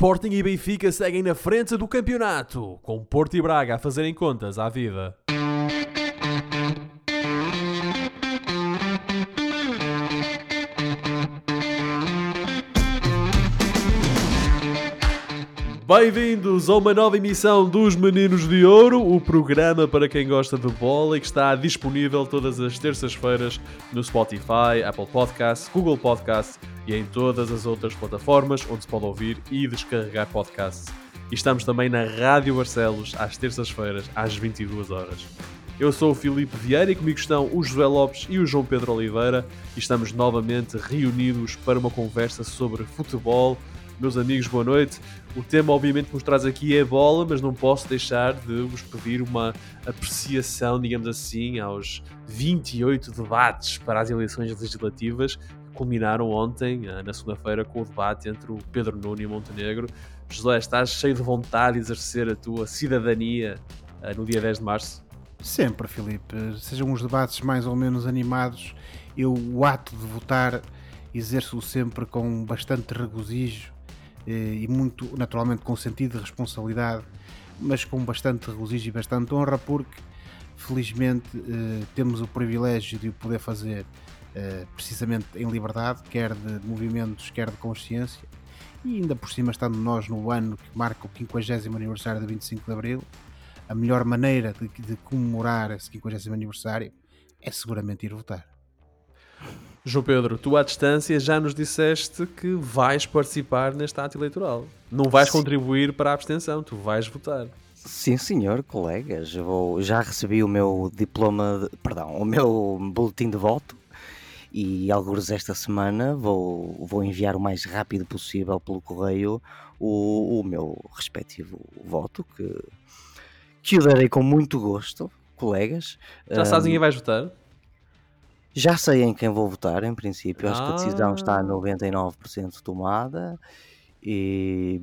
Sporting e Benfica seguem na frente do campeonato, com Porto e Braga a fazerem contas à vida. Bem-vindos a uma nova emissão dos Meninos de Ouro, o programa para quem gosta de bola e que está disponível todas as terças-feiras no Spotify, Apple Podcasts, Google Podcasts e em todas as outras plataformas onde se pode ouvir e descarregar podcasts. E estamos também na Rádio Barcelos às terças-feiras às 22 horas. Eu sou o Filipe Vieira e comigo estão o José Lopes e o João Pedro Oliveira e estamos novamente reunidos para uma conversa sobre futebol meus amigos, boa noite. O tema, obviamente, que nos traz aqui é bola, mas não posso deixar de vos pedir uma apreciação, digamos assim, aos 28 debates para as eleições legislativas que culminaram ontem, eh, na segunda-feira, com o debate entre o Pedro Nuno e Montenegro. José, estás cheio de vontade de exercer a tua cidadania eh, no dia 10 de março? Sempre, Filipe. Sejam os debates mais ou menos animados, eu o ato de votar exerço sempre com bastante regozijo e muito naturalmente com sentido de responsabilidade, mas com bastante regozijo e bastante honra, porque felizmente eh, temos o privilégio de o poder fazer eh, precisamente em liberdade, quer de movimentos, quer de consciência, e ainda por cima estando nós no ano que marca o 50 aniversário de 25 de Abril, a melhor maneira de, de comemorar esse 50 aniversário é seguramente ir votar. João Pedro, tu à distância já nos disseste que vais participar neste ato eleitoral. Não vais Sim. contribuir para a abstenção, tu vais votar. Sim, senhor, colegas. Vou, já recebi o meu diploma, de, perdão, o meu boletim de voto e alguns esta semana vou, vou enviar o mais rápido possível pelo correio o, o meu respectivo voto, que, que o darei com muito gosto, colegas. Já sabes um, quem vais votar? Já sei em quem vou votar, em princípio. Acho que a decisão está a 99% ah. tomada e,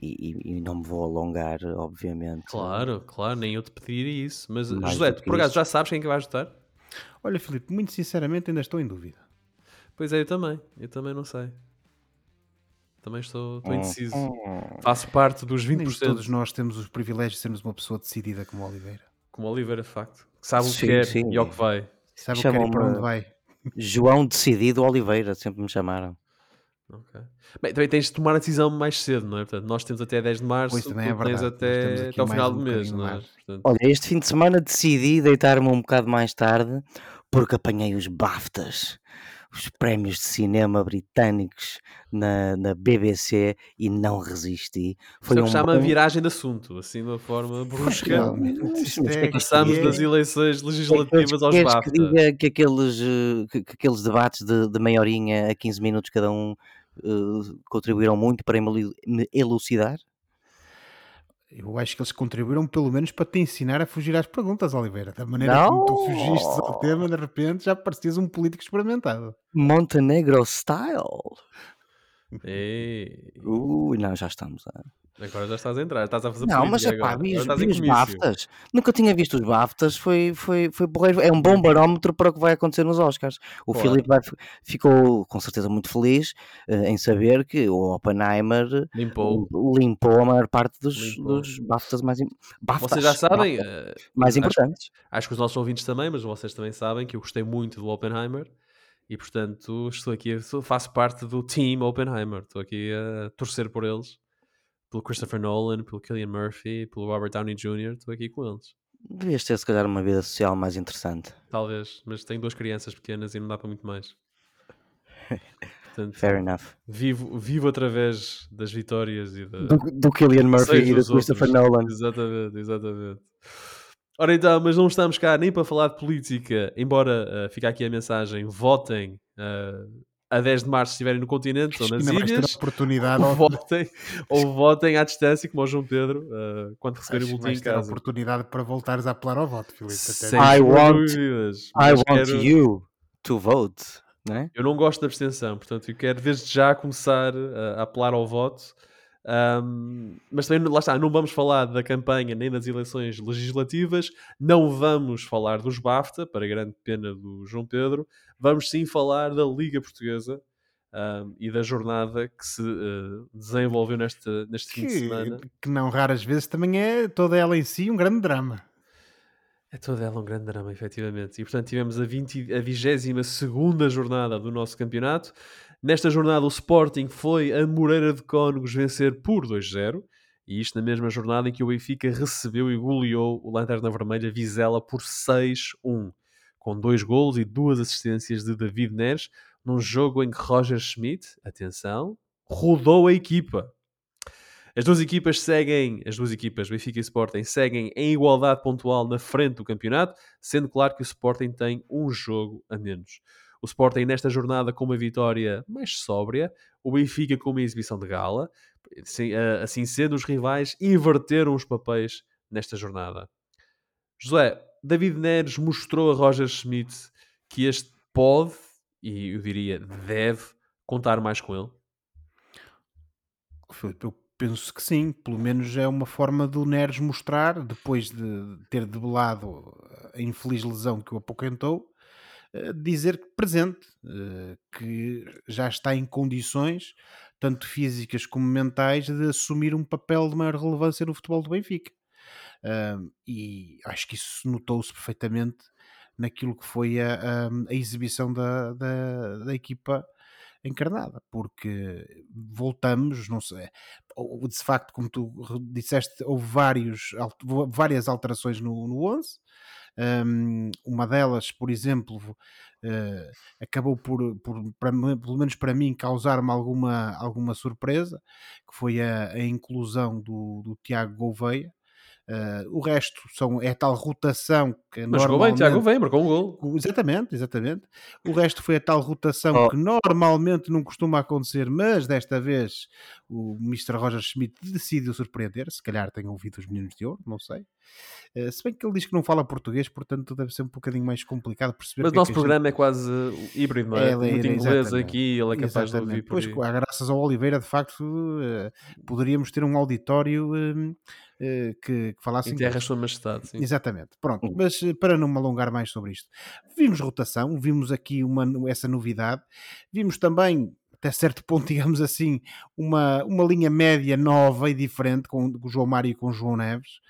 e, e, não me vou alongar, obviamente. Claro, claro, nem eu te pediria isso. Mas, Mais José, tu por acaso já sabes quem é que vais votar? Olha, Filipe, muito sinceramente ainda estou em dúvida. Pois é, eu também. Eu também não sei. Também estou, estou hum, indeciso. Faço parte dos 20%. Nem todos nós temos os privilégios de sermos uma pessoa decidida como Oliveira. Como Oliveira, de facto. Que sabe o que quer sim. e ao que vai. Sabe o que para onde vai. João Decidido Oliveira, sempre me chamaram. Ok. Bem, também tens de tomar a decisão mais cedo, não é? Portanto, nós temos até 10 de março, pois também é tens até, até o final um do mês, não é? Portanto... Olha, este fim de semana decidi deitar-me um bocado mais tarde porque apanhei os BAFTAs os prémios de cinema britânicos na, na BBC e não resisti. Foi é um chama a viragem de assunto, assim de uma forma brusca. É, Passamos é, das eleições legislativas aos BAFTA. que diga que aqueles, eh, que, que aqueles debates de, de meia horinha a 15 minutos cada um uh, contribuíram muito para me elucidar? Eu acho que eles contribuíram pelo menos para te ensinar a fugir às perguntas, Oliveira. Da maneira não. como tu fugiste ao tema, de repente já parecias um político experimentado. Montenegro style. Ei. Ui, não, já estamos. A... Agora já estás a entrar, estás a fazer Não, mas pá, vi, vi os BAFTAs. Nunca tinha visto os BAFTAs, foi, foi, foi borreiro. É um bom barómetro para o que vai acontecer nos Oscars. O claro. Filipe ficou com certeza muito feliz uh, em saber que o Oppenheimer limpou, limpou a maior parte dos, dos BAFTAs mais BAFTAs, Vocês já sabem, BAFTAs, uh, mais importantes. Acho, acho que os nossos ouvintes também, mas vocês também sabem que eu gostei muito do Oppenheimer e portanto estou aqui, faço parte do team Oppenheimer, estou aqui a torcer por eles, pelo Christopher Nolan, pelo Killian Murphy, pelo Robert Downey Jr., estou aqui com eles. Devias ter se calhar uma vida social mais interessante. Talvez, mas tenho duas crianças pequenas e não dá para muito mais. Portanto, Fair enough. Vivo, vivo através das vitórias e da, do, do Killian Murphy e do Christopher Nolan. Exatamente, exatamente. Ora então, mas não estamos cá nem para falar de política, embora uh, fique aqui a mensagem, votem uh, a 10 de março se estiverem no continente ou nas ilhas, oportunidade ou, votem, ou votem à distância, como o João Pedro, uh, quando receberem o boletim em casa. oportunidade para voltares a apelar ao voto, Filipe. I want, I want quero... you to vote. Não é? Eu não gosto da abstenção, portanto eu quero desde já começar a apelar ao voto um, mas também, lá está, não vamos falar da campanha nem das eleições legislativas, não vamos falar dos BAFTA, para grande pena do João Pedro, vamos sim falar da Liga Portuguesa, um, e da jornada que se uh, desenvolveu neste, neste fim de semana. Que não raras vezes também é toda ela em si um grande drama. É toda ela um grande drama, efetivamente. E portanto tivemos a, 20, a 22 jornada do nosso campeonato. Nesta jornada o Sporting foi a Moreira de Cónegos vencer por 2-0. E isto na mesma jornada em que o Benfica recebeu e goleou o Lanterna Vermelha Vizela por 6-1. Com dois golos e duas assistências de David Neres num jogo em que Roger Schmidt, atenção, rodou a equipa. As duas equipas seguem, as duas equipas, Benfica e Sporting, seguem em igualdade pontual na frente do campeonato, sendo claro que o Sporting tem um jogo a menos. O Sporting nesta jornada com uma vitória mais sóbria, o Benfica com uma exibição de gala. Assim, assim sendo, os rivais inverteram os papéis nesta jornada. José, David Neres mostrou a Roger Schmidt que este pode e eu diria deve contar mais com ele? Eu penso que sim, pelo menos é uma forma do Neres mostrar, depois de ter debelado a infeliz lesão que o apoquentou, dizer que presente, eh, que já está em condições, tanto físicas como mentais, de assumir um papel de maior relevância no futebol do Benfica. e acho que isso notou-se perfeitamente naquilo que foi a, a, a exibição da, da, da, equipa encarnada, porque voltamos, não sei, de facto, como tu disseste, houve vários, várias alterações no, no 11. Um, uma delas, por exemplo, uh, acabou por, por para, pelo menos para mim, causar-me alguma, alguma surpresa, que foi a, a inclusão do, do Tiago Gouveia, Uh, o resto são, é tal rotação que Mas normalmente... bem, Tiago vem, marcou um gol. Exatamente, exatamente. O resto foi a tal rotação oh. que normalmente não costuma acontecer, mas desta vez o Mr. Roger Schmidt decidiu surpreender. Se calhar tem ouvido os meninos de ouro, não sei. Uh, se bem que ele diz que não fala português, portanto deve ser um bocadinho mais complicado perceber. Mas o nosso é programa gente... é quase híbrido, não é? é Muito é, inglês aqui, ele é capaz exatamente. de ouvir. Pois, graças ao Oliveira, de facto, uh, poderíamos ter um auditório eh, que, que falassem. Enterra a Sua Majestade, sim. Exatamente. Pronto, hum. mas eh, para não me alongar mais sobre isto, vimos rotação, vimos aqui uma, essa novidade, vimos também até certo ponto, digamos assim, uma, uma linha média nova e diferente com, com o João Mário e com o João Neves,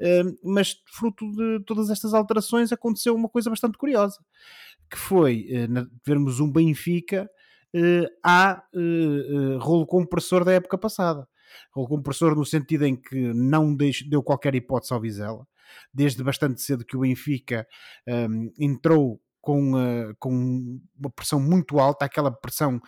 uh, mas fruto de todas estas alterações aconteceu uma coisa bastante curiosa, que foi uh, vermos um Benfica uh, a rolo compressor da época passada ou compressor no sentido em que não deu qualquer hipótese ao Vizela, desde bastante cedo que o Benfica um, entrou com, uh, com uma pressão muito alta, aquela pressão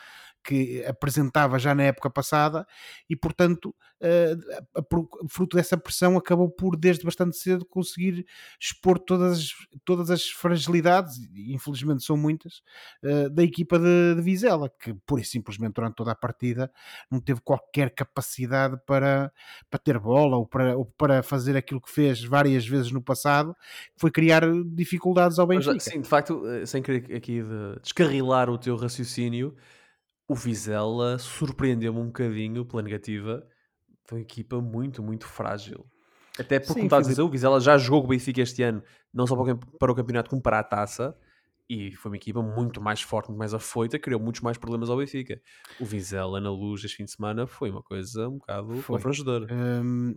que apresentava já na época passada e, portanto, uh, fruto dessa pressão, acabou por, desde bastante cedo, conseguir expor todas as, todas as fragilidades, e infelizmente são muitas, uh, da equipa de, de, Vizela, que pura e simplesmente durante toda a partida não teve qualquer capacidade para, para ter bola ou para, ou para fazer aquilo que fez várias vezes no passado, que foi criar dificuldades ao Benfica. Mas, sim, de facto, eh, sem querer aqui de descarrilar o teu raciocínio, o Vizela surpreendeu-me um bocadinho pela negativa. Foi uma equipa muito, muito frágil. Até porque, como estás a dizer, o Vizela já jogou o Benfica este ano, não só para o campeonato, como para a taça. E foi uma equipa muito mais forte, muito mais afoita, criou muitos mais problemas ao Benfica. O Vizela na luz este fim de semana foi uma coisa um bocado confrangedora. Hum,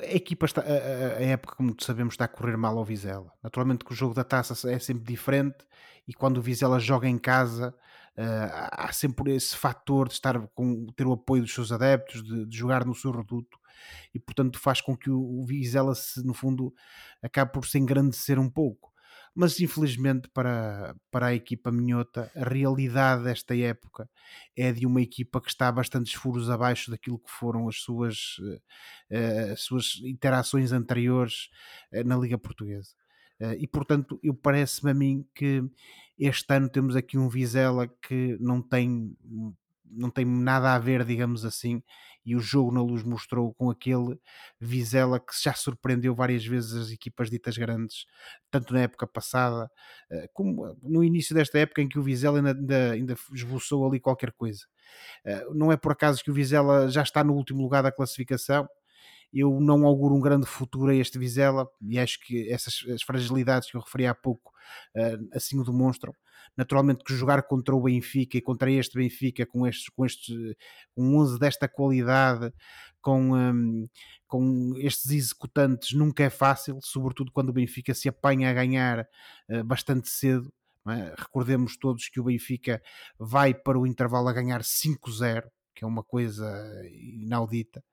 a equipa está, a, a, época, como sabemos, está a correr mal ao Vizela. Naturalmente que o jogo da taça é sempre diferente e quando o Vizela joga em casa Uh, há sempre esse fator de estar com ter o apoio dos seus adeptos, de, de jogar no seu reduto e portanto faz com que o, o Vizela se no fundo acabe por se engrandecer um pouco. Mas infelizmente para, para a equipa minhota, a realidade desta época é de uma equipa que está bastantes furos abaixo daquilo que foram as suas, uh, as suas interações anteriores uh, na Liga Portuguesa. e portanto, eu parece-me a mim que este ano temos aqui um Vizela que não tem, não tem nada a ver, digamos assim, e o jogo na luz mostrou com aquele Vizela que já surpreendeu várias vezes as equipas ditas grandes, tanto na época passada eh, como no início desta época em que o Vizela ainda, ainda, ainda esboçou ali qualquer coisa. Eh, não é por acaso que o Vizela já está no último lugar da classificação, eu não auguro um grande futuro a este Vizela e acho que essas as fragilidades que eu referi há pouco uh, assim o demonstram. Naturalmente que jogar contra o Benfica e contra este Benfica com estes, com estes um 11 desta qualidade, com, um, com estes executantes nunca é fácil, sobretudo quando o Benfica se apanha a ganhar uh, bastante cedo. É? Recordemos todos que o Benfica vai para o intervalo a ganhar 5-0, que é uma coisa inaudita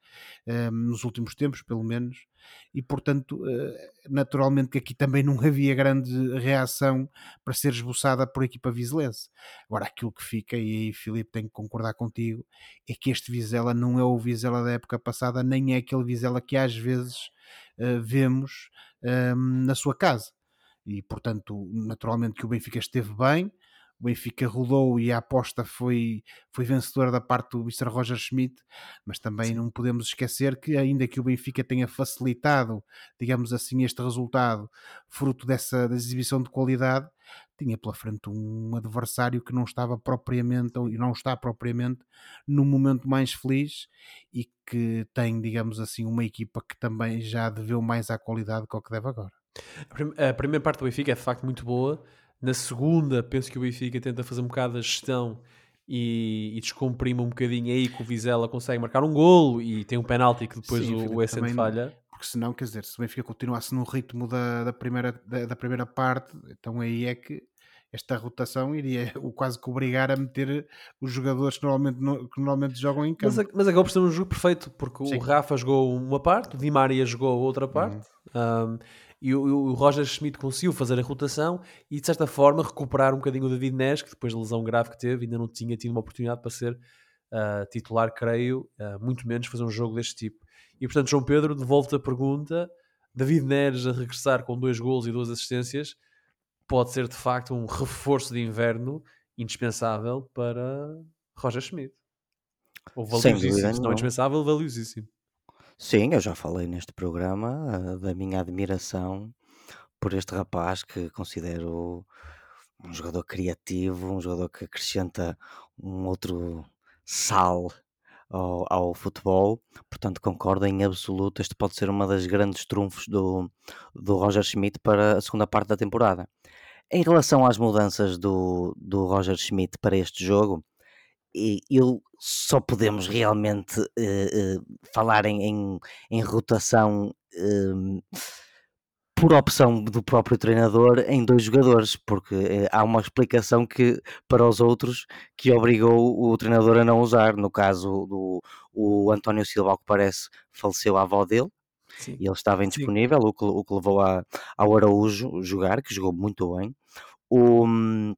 um, nos últimos tempos, pelo menos, e portanto, uh, naturalmente que aqui também não havia grande reação para ser esboçada por equipa vizelense. Agora, aquilo que fica, e aí Filipe tem que concordar contigo, é que este Vizela não é o Vizela da época passada, nem é aquele Vizela que às vezes uh, vemos na sua casa. E portanto, naturalmente que o Benfica esteve bem, o Benfica rodou e a aposta foi, foi vencedora da parte do Mr. Roger Schmidt, mas também Sim. não podemos esquecer que, ainda que o Benfica tenha facilitado, digamos assim, este resultado, fruto dessa, exibição de qualidade, tinha pela frente um adversário que não estava propriamente, ou não está propriamente, no momento mais feliz e que tem, digamos assim, uma equipa que também já deveu mais à qualidade que o que deve agora. A primeira parte do Benfica é de facto muito boa na segunda, penso que o Benfica tenta fazer um bocado a gestão e, e descomprime um bocadinho aí que o Vizela consegue marcar um golo e tem um penalti que depois Sim, o, o falha. Porque senão, quer dizer, se o Benfica continuasse no ritmo da, da, primeira, da, da primeira parte, então aí é que esta rotação iria o quase que obrigar a meter os jogadores que normalmente, que normalmente jogam em campo. Mas, mas acabou por ser um jogo perfeito, porque Sim. o Rafa jogou uma parte, o Di Maria jogou outra parte, uhum. um, e o, o, Roger Schmidt conseguiu fazer a rotação e de certa forma recuperar um bocadinho o David Neres, que depois da lesão grave que teve ainda não tinha tido uma oportunidade para ser uh, titular, creio, uh, muito menos fazer um jogo deste tipo. E portanto, João Pedro, devolve-te a pergunta: David Neres a regressar com dois gols e duas assistências pode ser de facto um reforço de inverno indispensável para Roger Schmidt. Ou valiosíssimo, se não indispensável, valiosíssimo. Sim, eu já falei neste programa uh, da minha admiração por este rapaz que considero um jogador criativo, um jogador que acrescenta um outro sal ao, ao futebol. Portanto, concordo em absoluto. Este pode ser uma das grandes trunfos do, do Roger Schmidt para a segunda parte da temporada. Em relação às mudanças do, do Roger Schmidt para este jogo, eu só podemos realmente uh, falar em, em, em rotação uh, por opção do próprio treinador em dois jogadores, porque eh, há uma explicação que para os outros que obrigou o treinador a não usar. No caso do o António Silva, ao que parece, faleceu a avó dele. Sim. E ele estava indisponível, o que, o que levou a, ao Araújo jogar, que jogou muito bem. O, hum,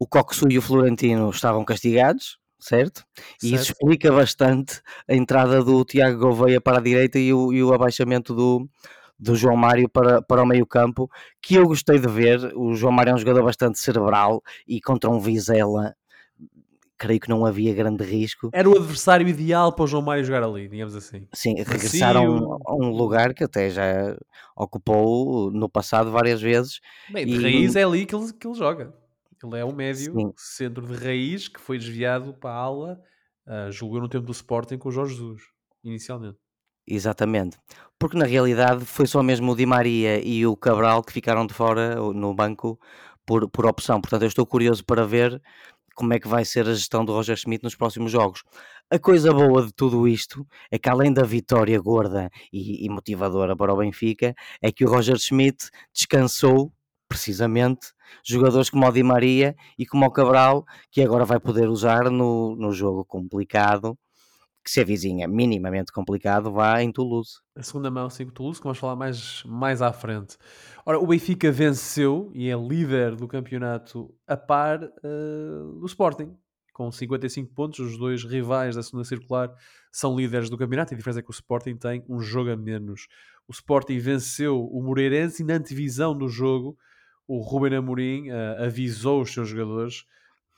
o Coxu e o Florentino estavam castigados, certo? E certo. isso explica bastante a entrada do Tiago Gouveia para a direita e o, e o abaixamento do, do João Mário para, para o meio campo, que eu gostei de ver. O João Mário é um jogador bastante cerebral e contra um Vizela creio que não havia grande risco. Era o adversário ideal para o João Mário jogar ali, digamos assim. Sim, regressaram a um lugar que até já ocupou no passado várias vezes. Bem, de e... raiz é ali que ele, que ele joga. Ele é um médio Sim. centro de raiz que foi desviado para a ala, uh, jogou no tempo do Sporting com o Jorge Jesus, inicialmente. Exatamente, porque na realidade foi só mesmo o Di Maria e o Cabral que ficaram de fora no banco por, por opção. Portanto, eu estou curioso para ver como é que vai ser a gestão do Roger Schmidt nos próximos jogos. A coisa boa de tudo isto é que, além da vitória gorda e, e motivadora para o Benfica, é que o Roger Schmidt descansou precisamente jogadores como o Di Maria e como o Cabral, que agora vai poder usar no, no jogo complicado, que se avizinha minimamente complicado, vá em Toulouse. A segunda mão, sim, Toulouse, que vamos falar mais, mais à frente. Ora, o Benfica venceu e é líder do campeonato a par uh, do Sporting, com 55 pontos. Os dois rivais da segunda circular são líderes do campeonato. A diferença é que o Sporting tem um jogo a menos. O Sporting venceu o Moreirense e na antevisão do jogo o Ruben Amorim uh, avisou os seus jogadores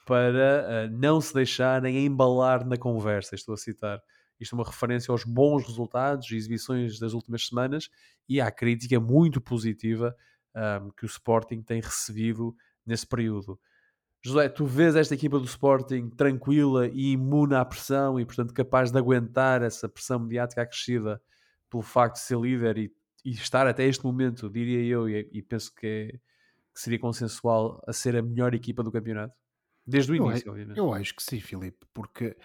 para uh, não se deixarem embalar na conversa. Estou a citar. Isto é uma referência aos bons resultados e exibições das últimas semanas e à crítica muito positiva um, ehm, que o Sporting tem recebido nesse período. José, tu vês esta equipa do Sporting tranquila e imune à pressão e, portanto, capaz de aguentar essa pressão mediática acrescida pelo facto de ser líder e, e estar até este momento, diria eu, e, e penso que é que seria consensual a ser a melhor equipa do campeonato? Desde o Eu, início, a- obviamente. eu acho que sim, Filipe, porque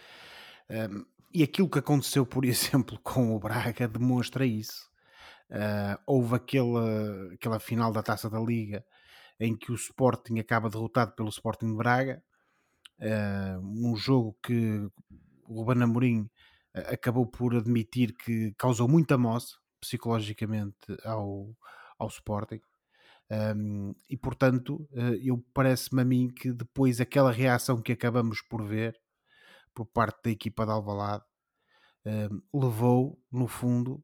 hum, e aquilo que aconteceu, por exemplo, com o Braga demonstra isso. Ah, houve aquela, aquela final da taça da Liga em que o Sporting acaba derrotado pelo Sporting de Braga, ah, um jogo que o Ruben Amorim ah, acabou por admitir que causou muita moça psicologicamente ao, ao Sporting. Um, e portanto, eh, eu parece-me a mim que depois aquela reação que acabamos por ver por parte da equipa de Alvalade um, levou, no fundo,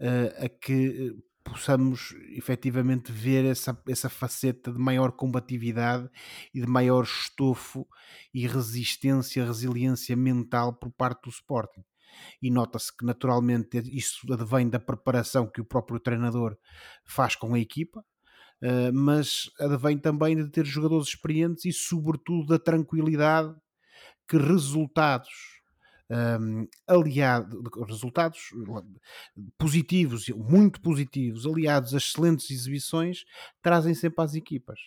eh, a que eh, possamos efetivamente ver essa, essa faceta de maior combatividade e de maior estofo e resistência, resiliência mental por parte do Sporting. E nota-se que naturalmente isso advém da preparação que o próprio treinador faz com a equipa, Uh, mas advém também de ter jogadores experientes e, sobretudo, da tranquilidade que resultados um, aliados, resultados positivos, muito positivos, aliados a excelentes exibições, trazem sempre às equipas.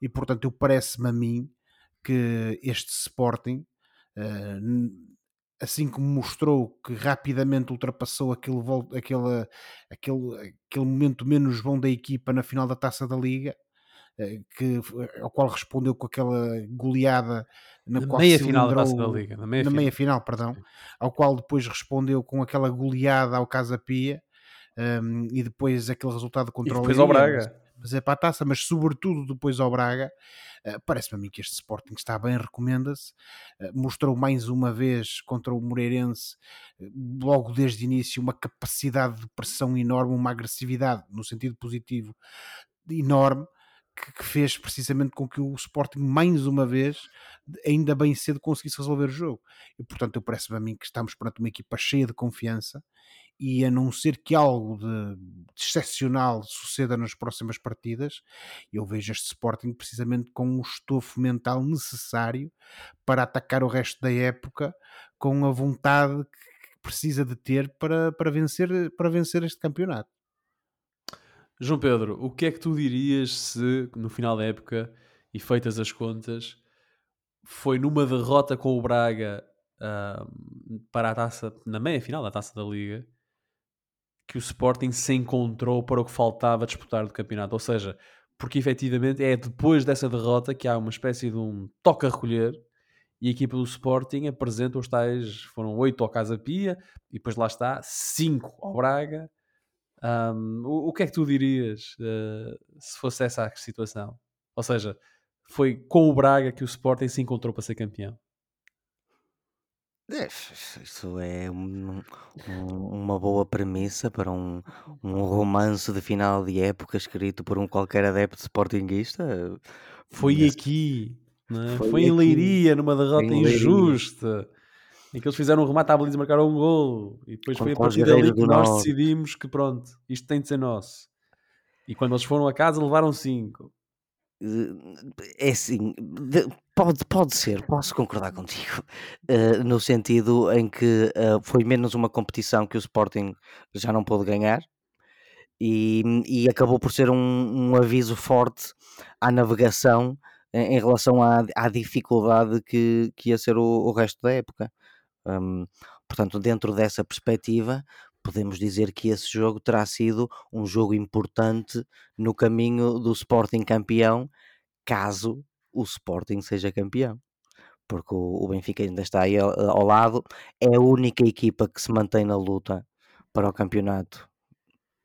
E portanto, eu parece-me a mim que este Sporting, uh, assim como mostrou que rapidamente ultrapassou aquele, aquele, aquele, aquele momento menos bom da equipa na final da taça da Liga, que, ao qual respondeu com aquela goleada na, na meia final da Taça da Liga. Na meia, na final. meia final, perdão, ao qual depois respondeu com aquela goleada ao Casa Pia um, e depois aquele resultado E contra o depois ao Leiria, Braga. Mas é para a taça, mas sobretudo depois ao Braga, eh, parece-me a mim que este Sporting está bem, recomenda-se. Eh, mostrou mais uma vez contra o Moreirense, eh, logo desde o início, uma capacidade de pressão enorme, uma agressividade no sentido positivo enorme. Que, fez precisamente com que o Sporting, mais uma vez, ainda bem cedo conseguisse resolver o jogo. E portanto, parece-me a mim que estamos perante uma equipa cheia de confiança e a não ser que algo de, de excepcional suceda nas próximas partidas, eu vejo este Sporting precisamente com o estofo mental necessário para atacar o resto da época com a vontade que precisa de ter para, para, vencer, para vencer este campeonato. João Pedro, o que é que tu dirias se no final da época e feitas as contas foi numa derrota com o Braga ah, para a taça, na meia final da taça da Liga, que o Sporting se encontrou para o que faltava disputar do campeonato? Ou seja, porque efetivamente é depois dessa derrota que há uma espécie de um toque a recolher e a equipa do Sporting apresenta os tais, foram oito ao Casa Pia e depois lá está, cinco ao Braga. Um, o, o que é que tu dirias uh, se fosse essa a situação? Ou seja, foi com o Braga que o Sporting se encontrou para ser campeão. É, Isso é um- um- uma boa premissa para um, um romance de final de época escrito por um qualquer adepto sportinguista. Foi Nesse- aqui, não é? Foi foi, em aqui, Leiria, numa derrota em Leiria. injusta, em que eles fizeram um remate à baliza e marcaram um gol. E depois foi a Contra os partir dali Guerreiros que do nós Norte. decidimos que pronto, isto tem de ser nosso. E quando eles foram a casa levaram cinco. É assim, de- pode, pode ser, posso concordar contigo, eh, no sentido em que eh, foi menos uma competição que o Sporting já não pôde ganhar e, e acabou por ser um, um aviso forte à navegação em, em relação à, à dificuldade que, que ia ser o, o resto da época. Hum, portanto, dentro dessa perspectiva, podemos dizer que esse jogo terá sido um jogo importante no caminho do Sporting campeão, caso o Sporting seja campeão. Porque o, Benfica ainda está aí ao, ao lado, é a única equipa que se mantém na luta para o campeonato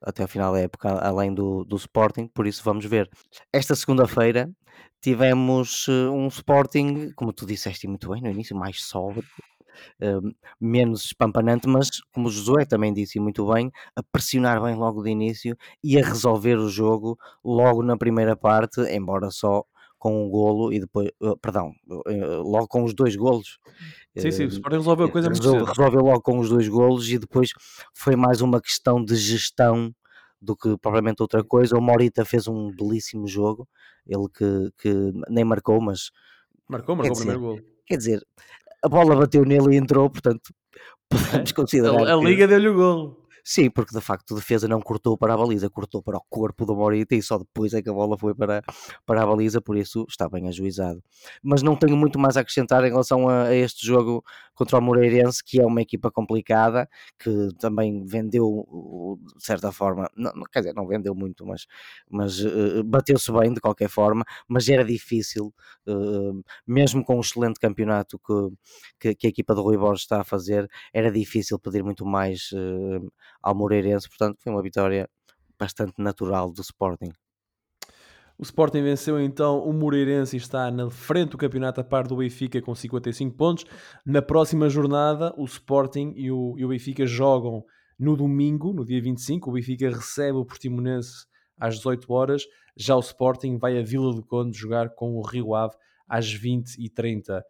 até ao final da época, além do, do Sporting, por isso vamos ver. Esta segunda-feira tivemos eh, um Sporting, como tu disseste muito bem no início, mais sóbrio, eh, menos espampanante, mas como o Josué também disse muito bem, a pressionar bem logo de início e a resolver o jogo logo na primeira parte, embora só com um golo e depois, eh, perdão, eh, logo com os dois golos. Sim, sim, o Eh, Sporting resolveu a coisa muito resolveu, cedo. resolveu logo com os dois golos e depois foi mais uma questão de gestão do que propriamente outra coisa. O Morita fez um belíssimo jogo, ele que, que nem marcou, mas Marcou, marcou o dizer, primeiro gol. quer dizer, a bola bateu nele e entrou, portanto podemos considerar A, a Liga deu-lhe o gol. Sim, porque de facto a defesa não cortou para a baliza, cortou para o corpo do Morita e só depois é que a bola foi para, para a baliza, por isso está bem ajuizado. Mas não tenho muito mais a acrescentar em relação a, a este jogo contra o Moreirense, que é uma equipa complicada, que também vendeu, de certa forma, não, quer dizer, não vendeu muito, mas, mas uh, bateu-se bem de qualquer forma, mas era difícil, uh, mesmo com o excelente campeonato que, que, que, a equipa do Rui Borges está a fazer, era difícil pedir muito mais ao Moreirense, portanto foi uma vitória bastante natural do Sporting. O Sporting venceu então o Moreirense e está na frente do campeonato a par do Benfica com 55 pontos. Na próxima jornada, o Sporting e o, e o Benfica jogam no domingo, no dia 25. O Benfica recebe o Portimonense às 18 horas. Já o Sporting vai a Vila do Conde jogar com o Rio Ave às 20h30. Uh,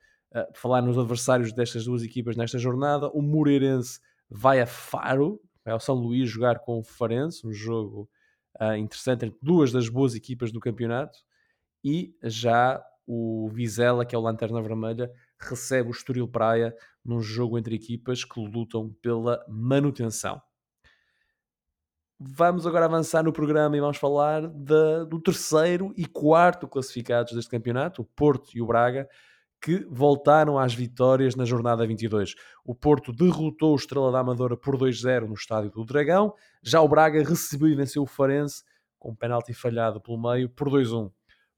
falar nos adversários destas duas equipas nesta jornada, o Moreirense vai a Faro vai ao São Luís jogar com o Farense, um jogo uh, interessante entre duas das boas equipas do campeonato, e já o Vizela, que é o Lanterna Vermelha, recebe o Estoril Praia num jogo entre equipas que lutam pela manutenção. Vamos agora avançar no programa e vamos falar de, do terceiro e quarto classificados deste campeonato, o Porto e o Braga, que voltaram às vitórias na jornada 22. O Porto derrotou o Estrela da Amadora por 2-0 no estádio do Dragão. Já o Braga recebeu e venceu o Farense com um penalti falhado pelo meio por 2-1.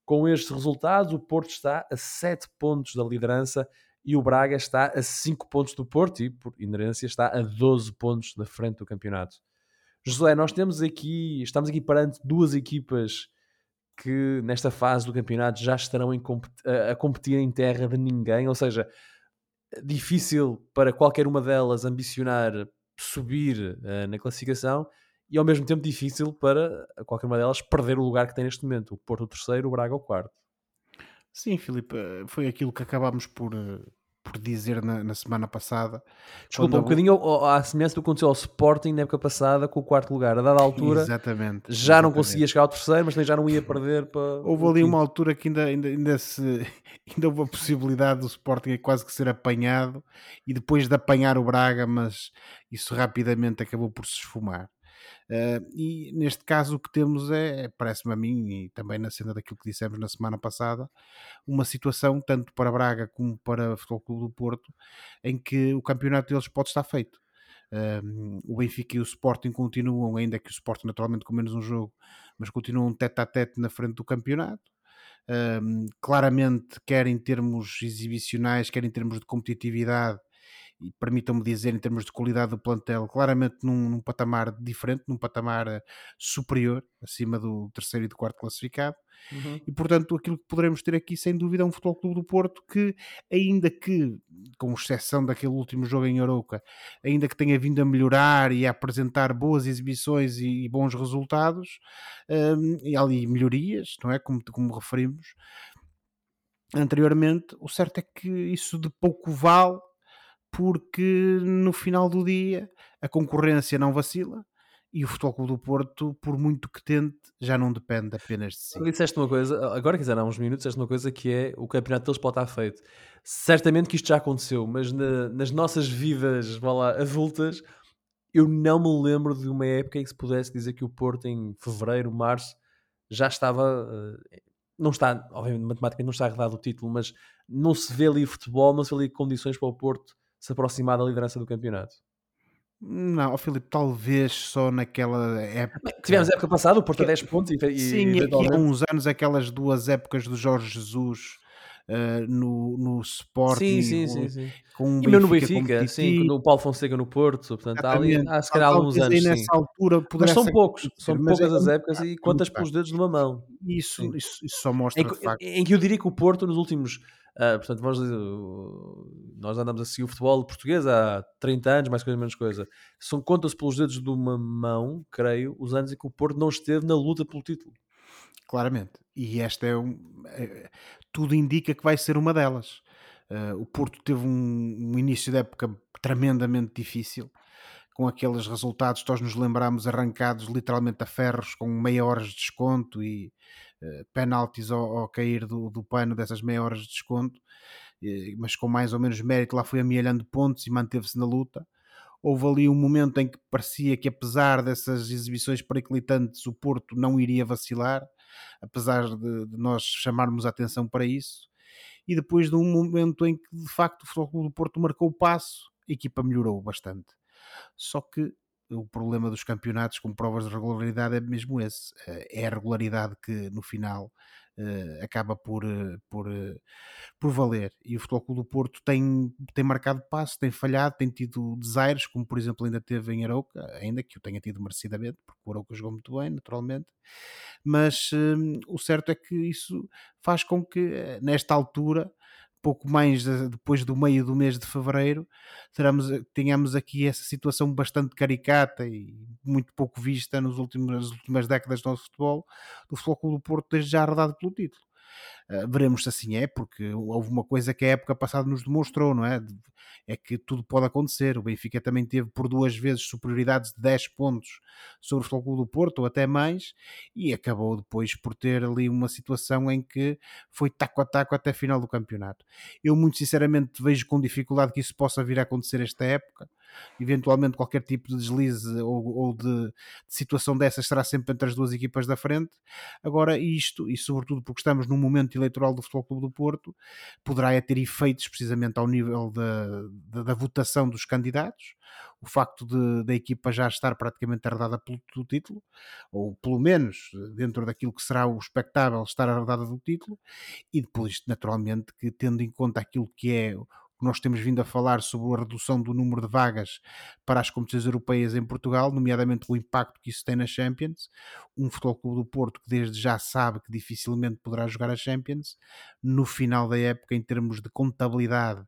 Com estes resultados, o Porto está a 7 pontos da liderança e o Braga está a 5 pontos do Porto e, por inerência, está a 12 pontos da frente do campeonato. José, nós temos aqui, estamos aqui perante duas equipas que nesta fase do campeonato já estarão a competir em terra de ninguém, ou seja, difícil para qualquer uma delas ambicionar subir uh, na classificação e ao mesmo tempo difícil para qualquer uma delas perder o lugar que tem neste momento, o Porto terceiro, o Braga o quarto. Sim, Filipe, eh, foi aquilo que acabámos por, eh, por dizer na, na semana passada. Desculpa, um bocadinho à semelhança do que aconteceu ao Sporting na época passada com o quarto lugar. A dada altura exatamente, já exatamente. não conseguia chegar ao terceiro, mas já não ia perder para. Houve ali uma altura que ainda, ainda, ainda, se, ainda houve a possibilidade do Sporting quase que ser apanhado e depois de apanhar o Braga, mas isso rapidamente acabou por se esfumar. Uh, e neste caso o que temos é, parece-me a mim, e também na cena daquilo que dissemos na semana passada, uma situação, tanto para Braga como para o Futebol Clube do Porto, em que o campeonato deles pode estar feito. Uh, o Benfica e o Sporting continuam, ainda que o Sporting naturalmente com menos um jogo, mas continuam tete a tete na frente do campeonato. Uh, claramente, quer em termos exibicionais, quer em termos de competitividade, e permitam-me dizer, em termos de qualidade do plantel, claramente num, num, patamar diferente, num patamar eh, superior, acima do terceiro e do quarto classificado. Uhum. E portanto, aquilo que poderemos ter aqui, sem dúvida, é um Futebol Clube do Porto que, ainda que, com exceção daquele último jogo em Arouca, ainda que tenha vindo a melhorar e a apresentar boas exibições e, e bons resultados, um, e ali melhorias, não é? Como, como referimos anteriormente, o certo é que isso de pouco vale porque no final do dia a concorrência não vacila e o Futebol Clube do Porto, por muito que tente, já não depende apenas de si. Disseste uma coisa, agora quiser há uns minutos, disseste uma coisa que é o campeonato deles pode estar feito. Certamente que isto já aconteceu, mas na, nas nossas vidas vá lá, adultas, eu não me lembro de uma época em que se pudesse dizer que o Porto em fevereiro, março, já estava. Eh, não está, obviamente, matematicamente não está arredado o título, mas não se vê ali futebol, não se vê ali condições para o Porto se aproximar da liderança do campeonato. Não, Filipe, talvez só naquela época. Tivemos a época passada, o Porto a 10 pontos e, Sim, e, aqui há uns anos, aquelas duas épocas do Jorge Jesus uh, no, no Sporting. Sim, sim, sim. Com e mesmo no Benfica, sim, no Paulo Fonseca no Porto. Portanto, há, ali, há se calhar alguns anos. Nessa sim. altura mas são poucos, são poucas é, as épocas e quantas pelos dedos de uma mão. Isso, isso, isso, só mostra em, facto. Em que eu diria que o Porto, nos últimos Uh, portanto, nós, nós andamos a seguir o futebol português há 30 anos, mais coisa menos coisa. São contas pelos dedos de uma mão, creio, os anos em que o Porto não esteve na luta pelo título. Claramente. E esta é, um, é tudo indica que vai ser uma delas. Uh, o Porto teve um, um, início de época tremendamente difícil, com aqueles resultados, nós nos lembramos, arrancados literalmente a ferros, com meia hora de desconto e uh, penaltis ao, ao, cair do, do pano dessas meia horas de desconto, mas com mais ou menos mérito lá foi amealhando pontos e manteve-se na luta. houve ali um momento em que parecia que, apesar dessas exibições periclitantes, o Porto não iria vacilar, apesar de, de nós chamarmos a atenção para isso. E depois de um momento em que, de facto, o Futebol do Porto marcou o passo, a equipa melhorou bastante. Só que o problema dos campeonatos com provas de regularidade é mesmo esse. Eh, é a regularidade que no final uh, acaba por, uh, por, uh, por valer. E o Futebol Clube do Porto tem, tem marcado passo, tem falhado, tem tido desaires, como por exemplo ainda teve em Arouca, ainda que o tenha tido merecidamente, porque o Arouca jogou muito bem, naturalmente. Mas o certo é que isso faz com que, nesta altura, pouco mais depois do meio do mês de fevereiro, teremos, tenhamos aqui essa situação bastante caricata e muito pouco vista nos últimos, nas últimas décadas do nosso futebol, do Futebol do Porto, desde já arredado pelo título. Uh, veremos se assim é, porque houve uma coisa que a época passada nos demonstrou, não é? É que tudo pode acontecer. O Benfica também teve por duas vezes superioridades de 10 pontos sobre o Futebol do Porto, ou até mais, e acabou depois por ter ali uma situação em que foi taco a taco até a final do campeonato. Eu, muito sinceramente, vejo com dificuldade que isso possa vir a acontecer esta época eventualmente qualquer tipo de deslize ou, ou de, de, situação dessas será sempre entre as duas equipas da frente. Agora, isto, e sobretudo porque estamos num momento eleitoral do Futebol Clube do Porto, poderá é ter efeitos precisamente ao nível da, da, da votação dos candidatos, o facto de, da equipa já estar praticamente arredada pelo, pelo, título, ou pelo menos dentro daquilo que será o expectável estar arredada do título, e depois, naturalmente, que tendo em conta aquilo que é nós temos vindo a falar sobre a redução do número de vagas para as competições europeias em Portugal, nomeadamente o impacto que isso tem na Champions. Um Futebol Clube do Porto que desde já sabe que dificilmente poderá jogar a Champions, no final da época, em termos de contabilidade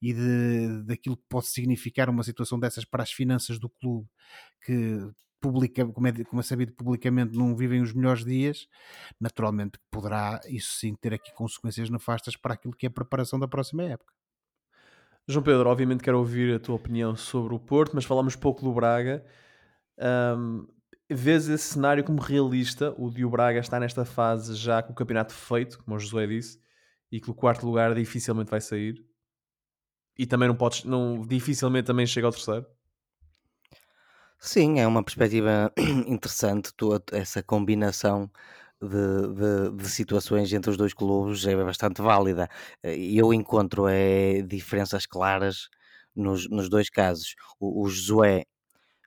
e de, daquilo que pode significar uma situação dessas para as finanças do clube, que publica, como, é, como é sabido publicamente, não vivem os melhores dias, naturalmente poderá isso sim ter aqui consequências nefastas para aquilo que é a preparação da próxima época. João Pedro, obviamente quero ouvir a tua opinião sobre o Porto, mas falamos pouco do Braga. Um, vês esse cenário como realista? O de o Braga está nesta fase já com o campeonato feito, como o Josué disse, e que o quarto lugar dificilmente vai sair. E também não podes, não, dificilmente também chega ao terceiro. Sim, é uma perspectiva interessante, toda essa combinação de, de, de, situações entre os dois clubes é bastante válida. E eu encontro é, diferenças claras nos, nos dois casos. O, o Josué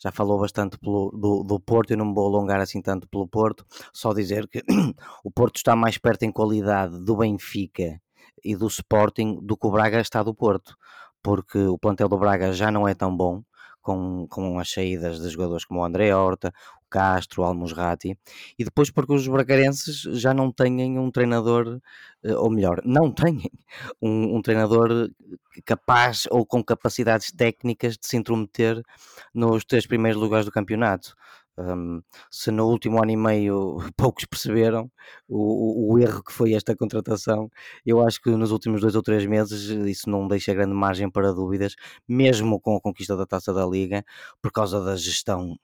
já falou bastante pelo, do, do Porto, eu não me vou alongar assim tanto pelo Porto, só dizer que o Porto está mais perto em qualidade do Benfica e do Sporting do que o Braga está do Porto, porque o plantel do Braga já não é tão bom, com, com as saídas de jogadores como o André Horta, Castro, Almusrati, e depois porque os bracarenses já não têm um treinador, eh, ou melhor, não têm um, um treinador capaz ou com capacidades técnicas de se intrometer nos três primeiros lugares do campeonato. Um, se no último ano e meio poucos perceberam o, o, erro que foi esta contratação, eu acho que nos últimos dois ou três meses isso não deixa grande margem para dúvidas, mesmo com a conquista da taça da Liga, por causa da gestão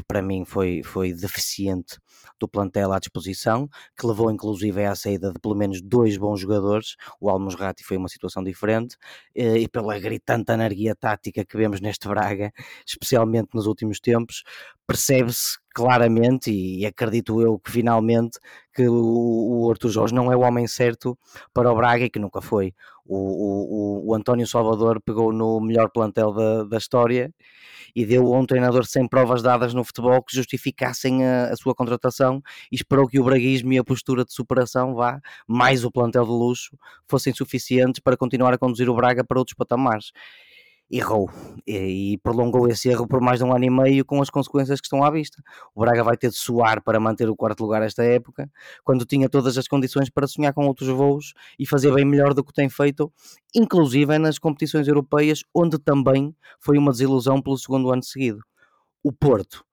que para mim foi, foi deficiente do plantel à disposição, que levou inclusive à saída de pelo menos dois bons jogadores, o Almusrati foi uma situação diferente, eh, e pela gritante anarquia tática que vemos neste Braga, especialmente nos últimos tempos, percebe-se claramente, e acredito eu que finalmente, que o, o Arthur Jorge não é o homem certo para o Braga e que nunca foi. O, o, o António Salvador pegou no melhor plantel da, da história e deu a um treinador sem provas dadas no futebol que justificassem a, a, sua contratação e esperou que o braguismo e a postura de superação, vá, mais o plantel de luxo, fossem suficientes para continuar a conduzir o Braga para outros patamares errou e, prolongou esse erro por mais de um ano e meio com as consequências que estão à vista. O Braga vai ter de suar para manter o quarto lugar esta época, quando tinha todas as condições para sonhar com outros voos e fazer bem melhor do que tem feito, inclusive nas competições europeias, onde também foi uma desilusão pelo segundo ano seguido. O Porto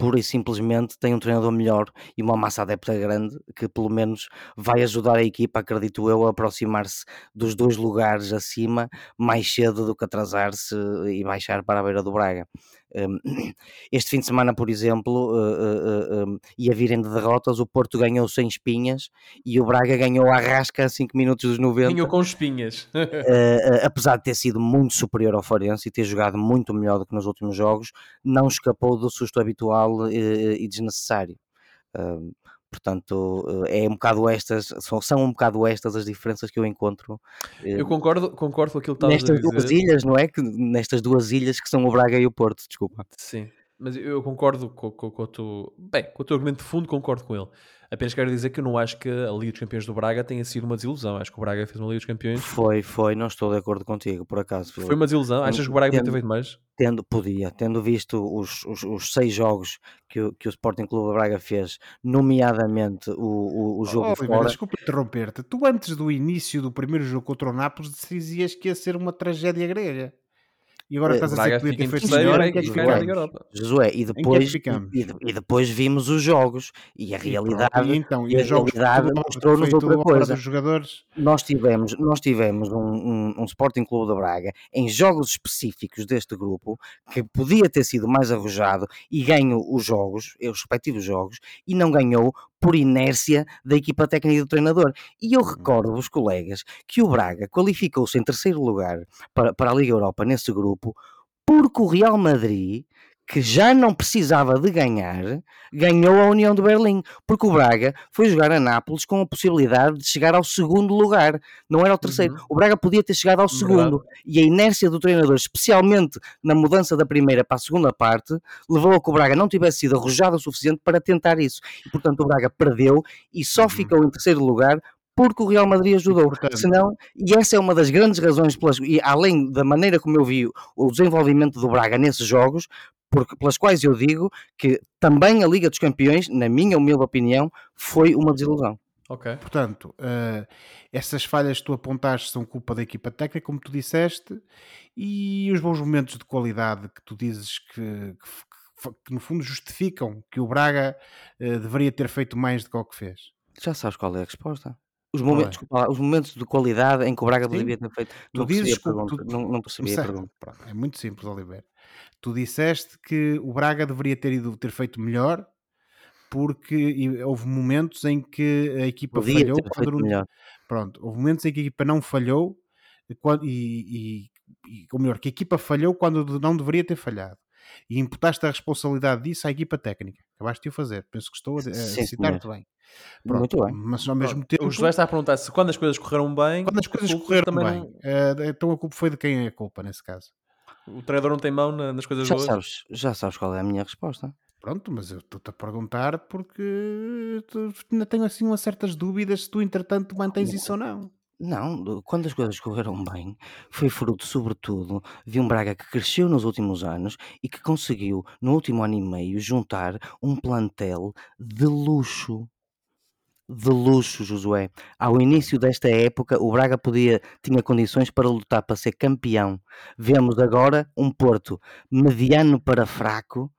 pura e simplesmente tem um treinador melhor e uma massa adepta grande que pelo menos vai ajudar a equipa, acredito eu, a aproximar-se dos dois lugares acima mais cedo do que atrasar-se e baixar para a beira do Braga. Um, este fim de semana, por exemplo, uh, uh, uh, ia virem de derrotas, o Porto ganhou sem espinhas e o Braga ganhou a rasca a 5 minutos dos 90. Ganhou com espinhas. apesar de ter sido muito superior ao Forense e ter jogado muito melhor do que nos últimos jogos, não escapou do susto habitual e desnecessário. Portanto, é um bocado estas, são, são um bocado estas as diferenças que eu encontro. Eu concordo, concordo com aquilo que estavas a dizer. Nestas duas ilhas, não é? Que, nestas duas ilhas que são o Braga e o Porto, desculpa. Sim, mas eu concordo com, com, com, o, teu, bem, com o teu argumento de fundo, concordo com ele. Apenas quero dizer que eu não acho que a Liga dos Campeões do Braga tenha sido uma desilusão. Acho que o Braga fez uma Liga dos Campeões. Foi, foi, não estou de acordo contigo, por acaso. Foi uma desilusão? Achas que o Braga podia ter feito mais? Tendo, podia, tendo visto os, os, os, seis jogos que, o, que o Sporting Clube Braga fez, nomeadamente o, o, o jogo oh, fora... Desculpa interromper-te, tu antes do início do primeiro jogo contra o Nápoles dizias que ia ser uma tragédia grega. E agora estás a dizer que podia ter feito melhor, em que é que ficamos? Josué, e depois, e, e, depois vimos os jogos e a realidade, e, então, e, a realidade mostrou-nos outra coisa. Jogadores... Nós tivemos, nós tivemos um, um, um Sporting Clube de Braga em jogos específicos deste grupo que podia ter sido mais arrojado e ganhou os jogos, os respectivos jogos, e não ganhou por inércia da equipa técnica e do treinador. E eu uhum. recordo-vos, colegas, que o Braga qualificou-se em terceiro lugar para, para a Liga Europa nesse grupo porque o Real Madrid que já não precisava de ganhar, ganhou a União de Berlim, porque o Braga foi jogar a Nápoles com a possibilidade de chegar ao segundo lugar, não era o terceiro. Uhum. O Braga podia ter chegado ao segundo, e a inércia do treinador, especialmente na mudança da primeira para a segunda parte, levou a que o Braga não tivesse sido arrojado o suficiente para tentar isso. E, portanto, o Braga perdeu e só uhum. ficou em terceiro lugar porque o Real Madrid ajudou. Senão, e essa é uma das grandes razões, pelas, e além da maneira como eu vi o desenvolvimento do Braga nesses jogos, porque, pelas quais eu digo que também a Liga dos Campeões, na minha humilde opinião, foi uma desilusão. Ok. Portanto, uh, essas falhas que tu apontaste são culpa da equipa técnica, como tu disseste, e os bons momentos de qualidade que tu dizes que, que, que no fundo justificam que o Braga uh, deveria ter feito mais do que o que fez. Já sabes qual é a resposta. Os momentos, é? os momentos de qualidade em que o Braga Sim. devia ter feito. Tu não dizes que, tu, não, não percebi a pergunta. é muito simples, Oliveira tu disseste que o Braga deveria ter ido ter feito melhor porque houve momentos em que a equipa Podia falhou quando melhor. pronto, houve momentos em que a equipa não falhou e, e, e ou melhor, que a equipa falhou quando não deveria ter falhado e imputaste a responsabilidade disso à equipa técnica. Acabaste de o fazer. Penso que estou a, a citar-te bem. Pronto, Muito bem. Mas ao mesmo tempo. O José está a perguntar se quando as coisas correram bem. Quando as coisas correram bem. Não... Uh, então a culpa foi de quem é a culpa nesse caso? O treinador não tem mão nas coisas já boas? Sabes, já sabes qual é a minha resposta. Pronto, mas eu estou-te a perguntar porque ainda tenho assim umas certas dúvidas se tu, entretanto, mantens isso ou não. Não, quando as coisas correram bem, foi fruto, sobretudo, de um Braga que cresceu nos últimos anos e que conseguiu, no último ano e meio, juntar um plantel de luxo de luxo, Josué. Ao início desta época, o Braga podia, tinha condições para lutar para ser campeão. Vemos agora um Porto mediano para fraco.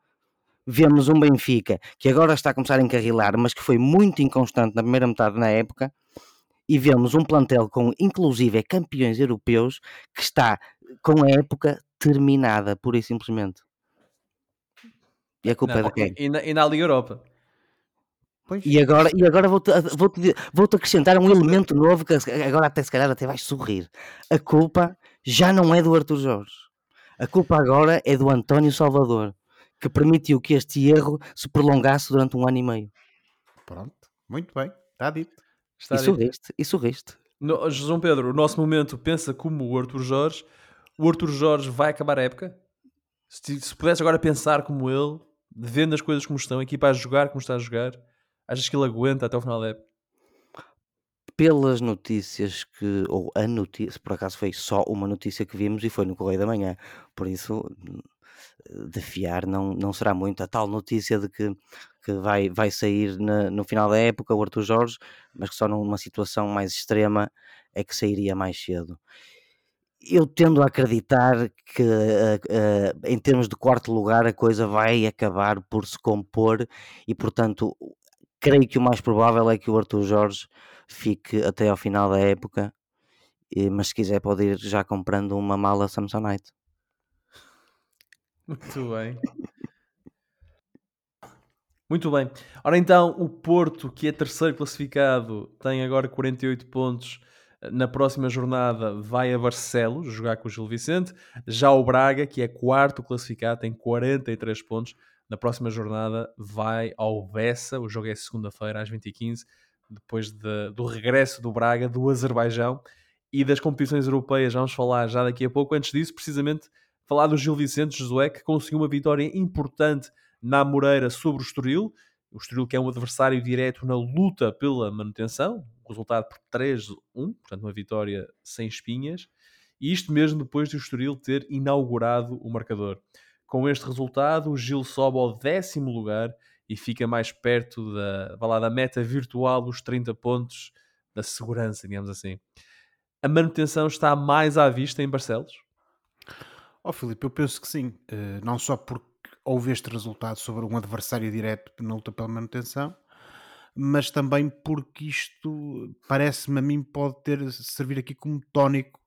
Vemos um Benfica que agora está a começar a encarrilar, mas que foi muito inconstante na primeira metade da época. E vemos um plantel com, inclusive, campeões europeus que está com a época terminada, pura e simplesmente. E a culpa não, é de quem? E na, e na Liga Europa. Pois. E agora, e agora vou-te vou -te, vou -te acrescentar um elemento novo que agora até se calhar até vais sorrir. A culpa já não é do Arthur Jorge. A culpa agora é do António Salvador, que permitiu que este erro se prolongasse durante um ano e meio. Pronto, muito bem, está dito. Está e dito. sorriste, e sorriste. No, João Pedro, o nosso momento pensa como o Arthur Jorge. O Arthur Jorge vai acabar a época? Se, se pudesse agora pensar como ele, vendo as coisas como estão, a equipa a jogar como está a jogar, Achas que ele aguenta até o final da época? Pelas notícias que, ou a notícia, por acaso foi só uma notícia que vimos e foi no Correio da Manhã, por isso de fiar não, não será muito a tal notícia de que, que vai, vai sair na, no final da época o Arthur Jorge, mas que só numa situação mais extrema é que sairia mais cedo. Eu tendo a acreditar que, uh, uh, em termos de quarto lugar, a coisa vai acabar por se compor e, portanto, creio que o mais provável é que o Arthur Jorge fique até ao final da época, mas se quiser pode ir já comprando uma mala Samsonite. Muito bem. Muito bem. Ora então, o Porto, que é terceiro classificado, tem agora 48 pontos. Na próxima jornada vai a Barcelos jogar com o Gil Vicente. Já o Braga, que é quarto classificado, tem 43 pontos. Na próxima jornada vai ao Bessa. O jogo é segunda-feira às 20h15, depois de, do regresso do Braga do Azerbaijão e das competições europeias. Vamos falar já daqui a pouco. Antes disso, precisamente, falar do Gil Vicente Josué, que conseguiu uma vitória importante na Moreira sobre o Estoril. O Estoril que é um adversário direto na luta pela manutenção. Resultado por 3-1, portanto uma vitória sem espinhas. E isto mesmo depois de o Estoril ter inaugurado o marcador. Com este resultado, o Gil sobe ao décimo lugar e fica mais perto da, lá, da meta virtual dos 30 pontos da segurança, digamos assim. A manutenção está mais à vista em Barcelos? Oh, Filipe, eu penso que sim. Uh, não só porque houve este resultado sobre um adversário direto na luta pela manutenção, mas também porque isto parece-me a mim pode ter servir aqui como tónico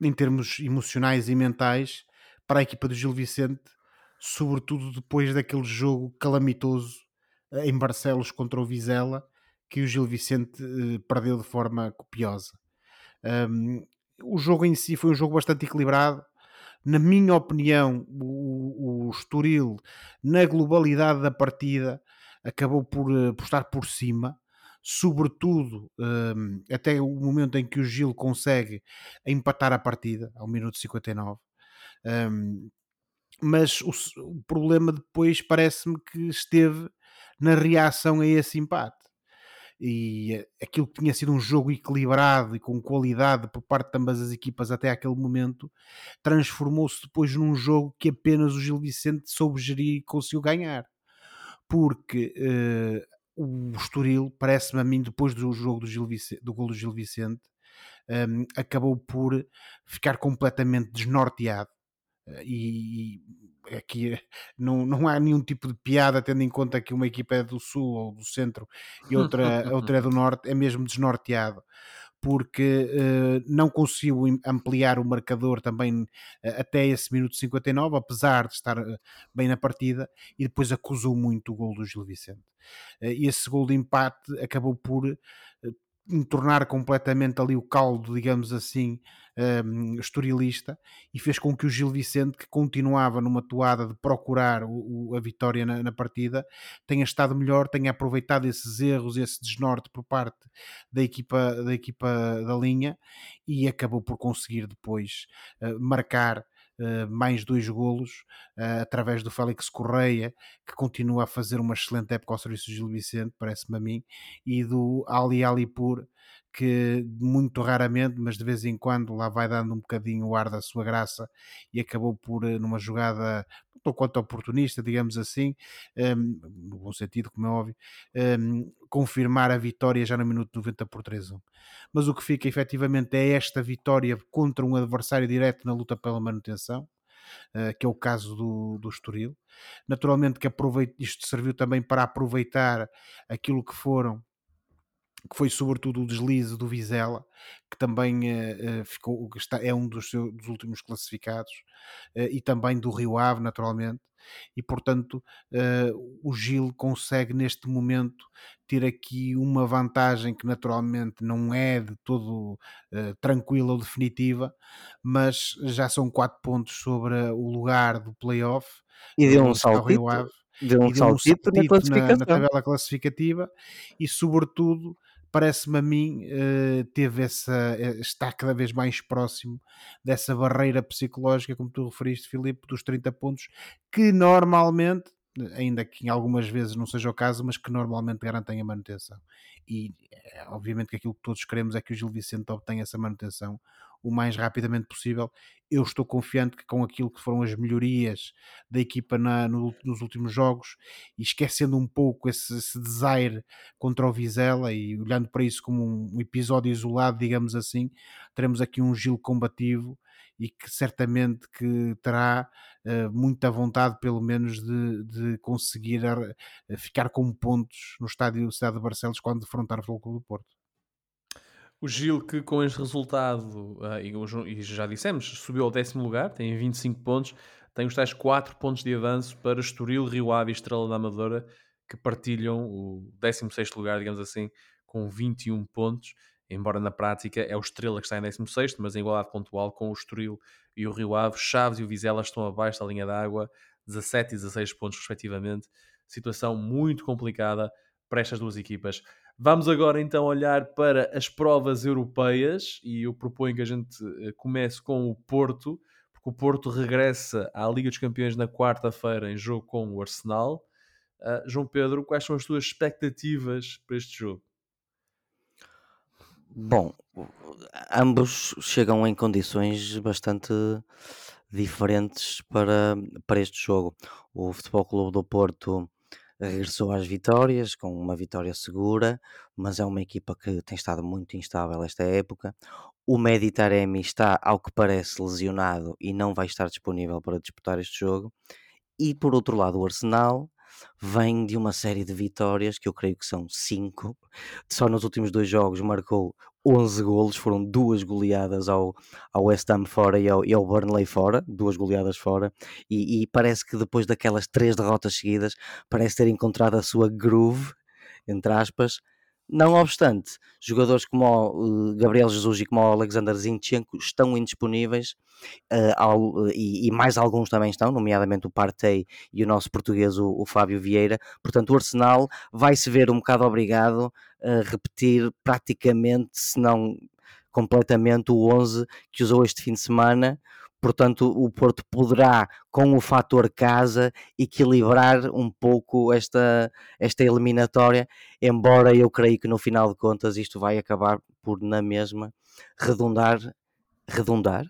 em termos emocionais e mentais para a equipa do Gil Vicente, sobretudo depois daquele jogo calamitoso eh, em Barcelos contra o Vizela que o Gil Vicente eh, perdeu de forma copiosa. Um, o jogo em si foi um jogo bastante equilibrado, na minha opinião, o, o Estoril, na globalidade da partida, acabou por, eh, por estar por cima, sobretudo um, até o momento em que o Gil consegue empatar a partida, ao minuto 59. Um, mas o, o problema depois parece-me que esteve na reação a esse empate e eh, aquilo que tinha sido um jogo equilibrado e com qualidade por parte de ambas as equipas até aquele momento, transformou-se depois num jogo que apenas o Gil Vicente soube gerir e conseguiu ganhar. Porque uh, o Estoril, parece-me a mim, depois do jogo do, Gil Vicente, do gol do Gil Vicente, um, acabou por ficar completamente desnorteado. Uh, e, aqui não, não há nenhum tipo de piada, tendo em conta que uma equipa é do sul ou do centro e outra, outra é do norte, é mesmo desnorteado porque uh, não conseguiu ampliar o marcador também uh, até esse minuto 59, apesar de estar uh, bem na partida, e depois acusou muito o gol do Gil Vicente. E esse gol de empate acabou por tornar completamente ali o caldo, digamos assim, um, estorilista e fez com que o Gil Vicente, que continuava numa toada de procurar o, o, a vitória na, na, partida, tenha estado melhor, tenha aproveitado esses erros, esse desnorte por parte da equipa da, equipa da linha e acabou por conseguir depois uh, marcar mais dois golos uh, através do Félix Correia, que continua a fazer uma excelente época ao serviço do Gil Vicente, parece-me a mim, e do Ali Alipur, que muito raramente, mas de vez em quando lá vai dando um bocadinho o ar da sua graça e acabou por, eh, numa jogada ou quanto oportunista, digamos assim, um, no bom sentido, como é óbvio, um, confirmar a vitória já no minuto 90 por 3-1. Mas o que fica efetivamente é esta vitória contra um adversário direto na luta pela manutenção, Uh, que é o caso do, do Estoril. Naturalmente que aproveito, isto serviu também para aproveitar aquilo que foram que foi sobretudo o deslize do Vizela, que também uh, ficou, está, é um dos, seus, dos últimos classificados, uh, e também do Rio Ave, naturalmente, e portanto uh, o Gil consegue neste momento ter aqui uma vantagem que naturalmente não é de todo tranquila ou definitiva, mas já são 4 pontos sobre o lugar do playoff. E deu um saltito, deu um, deu um saltito, na, na tabela classificativa e sobretudo parece-me a mim, uh, teve essa, eh, está cada vez mais próximo dessa barreira psicológica, como tu referiste, Filipe, dos 30 pontos, que normalmente, ainda que em algumas vezes não seja o caso, mas que normalmente garantem a manutenção. E eh, obviamente que aquilo que todos queremos é que o Gil Vicente obtenha essa manutenção o mais rapidamente possível. Eu estou confiante que com aquilo que foram as melhorias da equipa na, no, nos últimos jogos e esquecendo um pouco esse, esse desaire contra o Vizela e olhando para isso como um episódio isolado, digamos assim, teremos aqui um Gil combativo e que certamente que terá uh, muita vontade pelo menos de, de conseguir uh, ficar com pontos no estádio Cidade de Barcelos quando defrontar o Futebol do Porto. O Gil, que com este resultado, uh, e, e, já dissemos, subiu ao décimo lugar, tem 25 pontos, tem os tais 4 pontos de avanço para Estoril, Rio Ave e Estrela da Amadora, que partilham o 16 lugar, digamos assim, com 21 pontos, embora na prática é o Estrela que está em 16, mas em igualdade pontual com o Estoril e o Rio Ave. Chaves e o Vizela estão abaixo da linha d'água, 17 e 16 pontos respectivamente. Situação muito complicada para estas duas equipas. Vamos agora então olhar para as provas europeias e eu proponho que a gente eh, comece com o Porto, porque o Porto regressa à Liga dos Campeões na quarta-feira em jogo com o Arsenal. Uh, João Pedro, quais são as tuas expectativas para este jogo? Bom, ambos chegam em condições bastante diferentes para, para este jogo. O Futebol Clube do Porto regressou às vitórias, com uma vitória segura, mas é uma equipa que tem estado muito instável esta época. O Meditaremi está, ao que parece, lesionado e não vai estar disponível para disputar este jogo. E por outro lado, o Arsenal vem de uma série de vitórias, que eu creio que são cinco. Só nos últimos dois jogos marcou 11 golos, foram duas goleadas ao, ao West Ham fora e ao, e ao Burnley fora, duas goleadas fora, e, e, parece que depois daquelas três derrotas seguidas, parece ter encontrado a sua groove, entre aspas, não obstante, jogadores como o Gabriel Jesus e como o Alexander Zinchenko estão indisponíveis uh, ao, e, e, mais alguns também estão, nomeadamente o Partey e o nosso português, o, o Fábio Vieira. Portanto, o Arsenal vai se ver um bocado obrigado a repetir praticamente, se não completamente, o 11 que usou este fim de semana portanto o Porto poderá, com o fator casa, equilibrar um pouco esta, esta eliminatória, embora eu creio que no final de contas isto vai acabar por, na mesma, redundar. Redundar?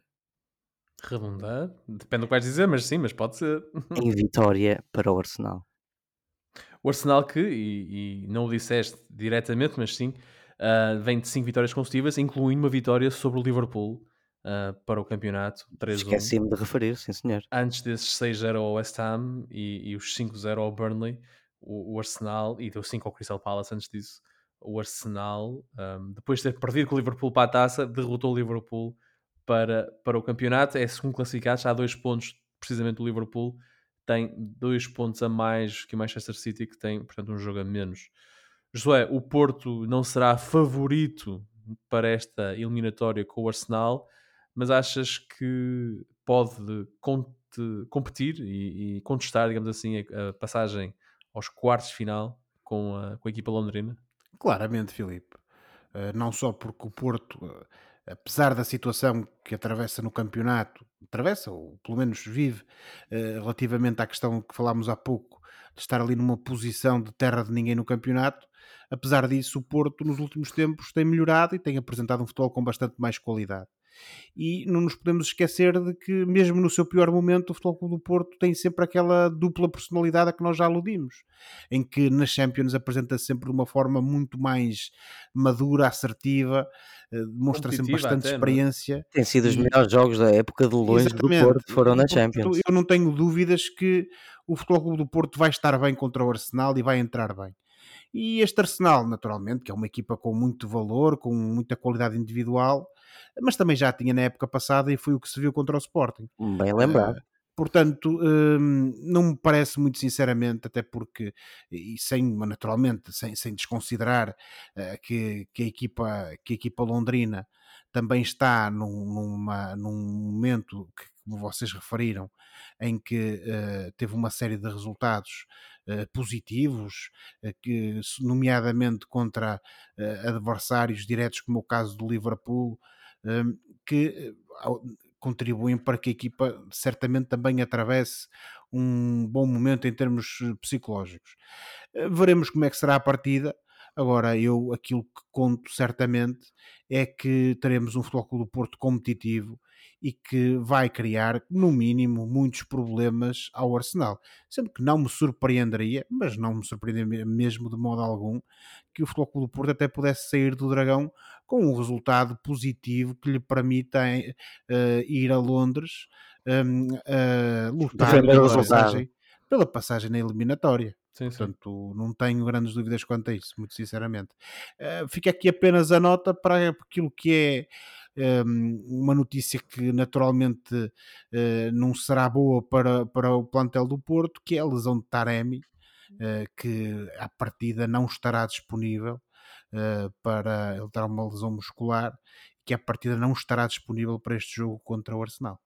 Redundar? Depende do que vais dizer, mas sim, mas pode ser. em vitória para o Arsenal. O Arsenal que, e, e não o disseste diretamente, mas sim, uh, vem de 5 vitórias consecutivas, incluindo uma vitória sobre o Liverpool uh, para o campeonato. 3 Esqueci-me de referir, sim senhor. Antes desses 6-0 ao West Ham e, e os 5-0 ao Burnley, o, o, Arsenal, e deu 5 ao Crystal Palace antes disso, o Arsenal, um, depois de ter perdido com o Liverpool para a taça, derrotou o Liverpool para, para o campeonato. É segundo classificado, já há dois pontos precisamente do Liverpool. Tem dois pontos a mais que o Manchester City, que tem, portanto, um jogo a menos. Josué, o Porto não será favorito para esta eliminatória com o Arsenal, mas achas que pode competir e, e, contestar, digamos assim, a, a, passagem aos quartos de final com a, com a equipa londrina? Claramente, Filipe. Uh, não só porque o Porto, uh, apesar da situação que atravessa no campeonato, atravessa, ou pelo menos vive, uh, relativamente à questão que falámos há pouco, de estar ali numa posição de terra de ninguém no campeonato, apesar disso, o Porto nos últimos tempos tem melhorado e tem apresentado um futebol com bastante mais qualidade e não nos podemos esquecer de que, mesmo no seu pior momento, o Futebol Clube do Porto tem sempre aquela dupla personalidade a que nós já aludimos, em que nas Champions apresenta-se sempre de uma forma muito mais madura, assertiva, eh, demonstra sempre bastante até, é? experiência. Não? Tem sido os melhores jogos da época de longe Exatamente. do Porto, foram na Champions. Eu não tenho dúvidas que o Futebol Clube do Porto vai estar bem contra o Arsenal e vai entrar bem. E este Arsenal, naturalmente, que é uma equipa com muito valor, com muita qualidade individual, mas também já tinha na época passada e foi o que se viu contra o Sporting. Bem lembrado. Uh, portanto, hum, não me parece muito sinceramente, até porque, e sem, naturalmente, sem, sem desconsiderar uh, que, que, a equipa, que a equipa londrina também está num, numa, num momento que, como vocês referiram, em que uh, teve uma série de resultados uh, positivos, uh, que, nomeadamente contra adversários diretos, como o caso do Liverpool, Hum, que contribuem para que a equipa certamente também atravesse um bom momento em termos psicológicos. Veremos como é que será a partida. Agora, eu aquilo que conto certamente é que teremos um Futebol do Porto competitivo e que vai criar, no mínimo, muitos problemas ao Arsenal. Sempre que não me surpreenderia, mas não me surpreenderia mesmo de modo algum, que o Futebol Clube do Porto até pudesse sair do Dragão com um resultado positivo que lhe permita uh, ir a Londres um, uh, lutar pela passagem, pela passagem na eliminatória. Sim, Portanto, sim. não tenho grandes dúvidas quanto a isso, muito sinceramente. Uh, fica aqui apenas a nota para aquilo que é uma notícia que naturalmente uh, não será boa para, para o plantel do Porto, que é a lesão de Taremi, uh, que à partida não estará disponível uh, para ele ter uma lesão muscular, que à partida não estará disponível para este jogo contra o Arsenal.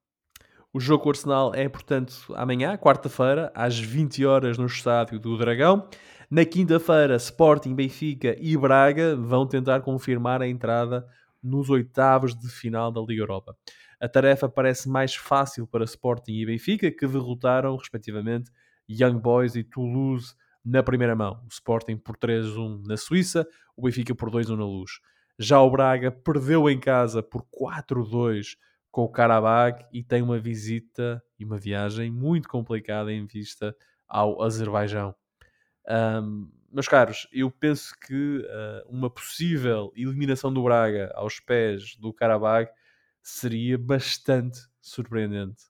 O jogo com o Arsenal é, portanto, amanhã, quarta-feira, às 20 horas no estádio do Dragão. Na quinta-feira, Sporting, Benfica e Braga vão tentar confirmar a entrada nos oitavos de final da Liga Europa. A tarefa parece mais fácil para Sporting e Benfica, que derrotaram, respectivamente, Young Boys e Toulouse na primeira mão. O Sporting por 3-1 na Suíça, o Benfica por 2-1 na Luz. Já o Braga perdeu em casa por 4-2 com o Karabakh e tem uma visita e uma viagem muito complicada em vista ao Azerbaijão. Um, meus caros, eu penso que uh, uma possível eliminação do Braga aos pés do Karabakh seria bastante surpreendente.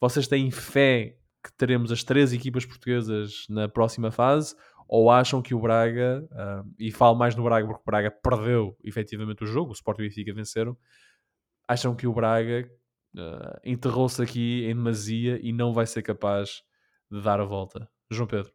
Vocês têm fé que teremos as três equipas portuguesas na próxima fase? Ou acham que o Braga, uh, e falo mais no Braga porque o Braga perdeu efetivamente o jogo, o Sport e o Benfica venceram, acham que o Braga uh, enterrou-se aqui em demasia e não vai ser capaz de dar a volta? João Pedro.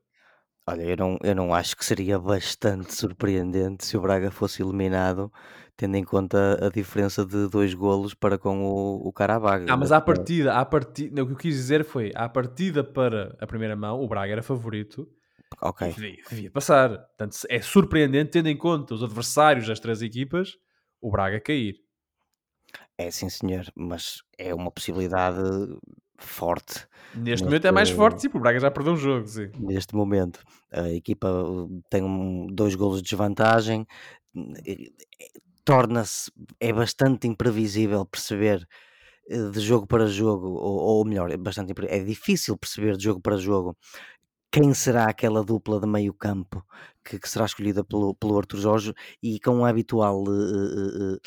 Olha, eu não, eu não acho que seria bastante surpreendente se o Braga fosse eliminado, tendo em conta a diferença de dois golos para com o, o Carabag. Ah, mas à partida, à partida, o que eu quis dizer foi, à partida para a primeira mão, o Braga era favorito. Ok. Devia, devia passar. Portanto, é surpreendente, tendo em conta os adversários das três equipas, o Braga cair. É sim, senhor, mas é uma possibilidade forte. Neste, momento é mais forte, sim, porque o Braga já perdeu um jogo, sim. Neste momento, a equipa uh, tem um, dois golos de desvantagem, torna-se, é bastante imprevisível perceber eh, de jogo para jogo, ou, ou melhor, é bastante é difícil perceber de jogo para jogo quem será aquela dupla de meio campo que, que será escolhida pelo, pelo Arthur Jorge e com a habitual uh, uh,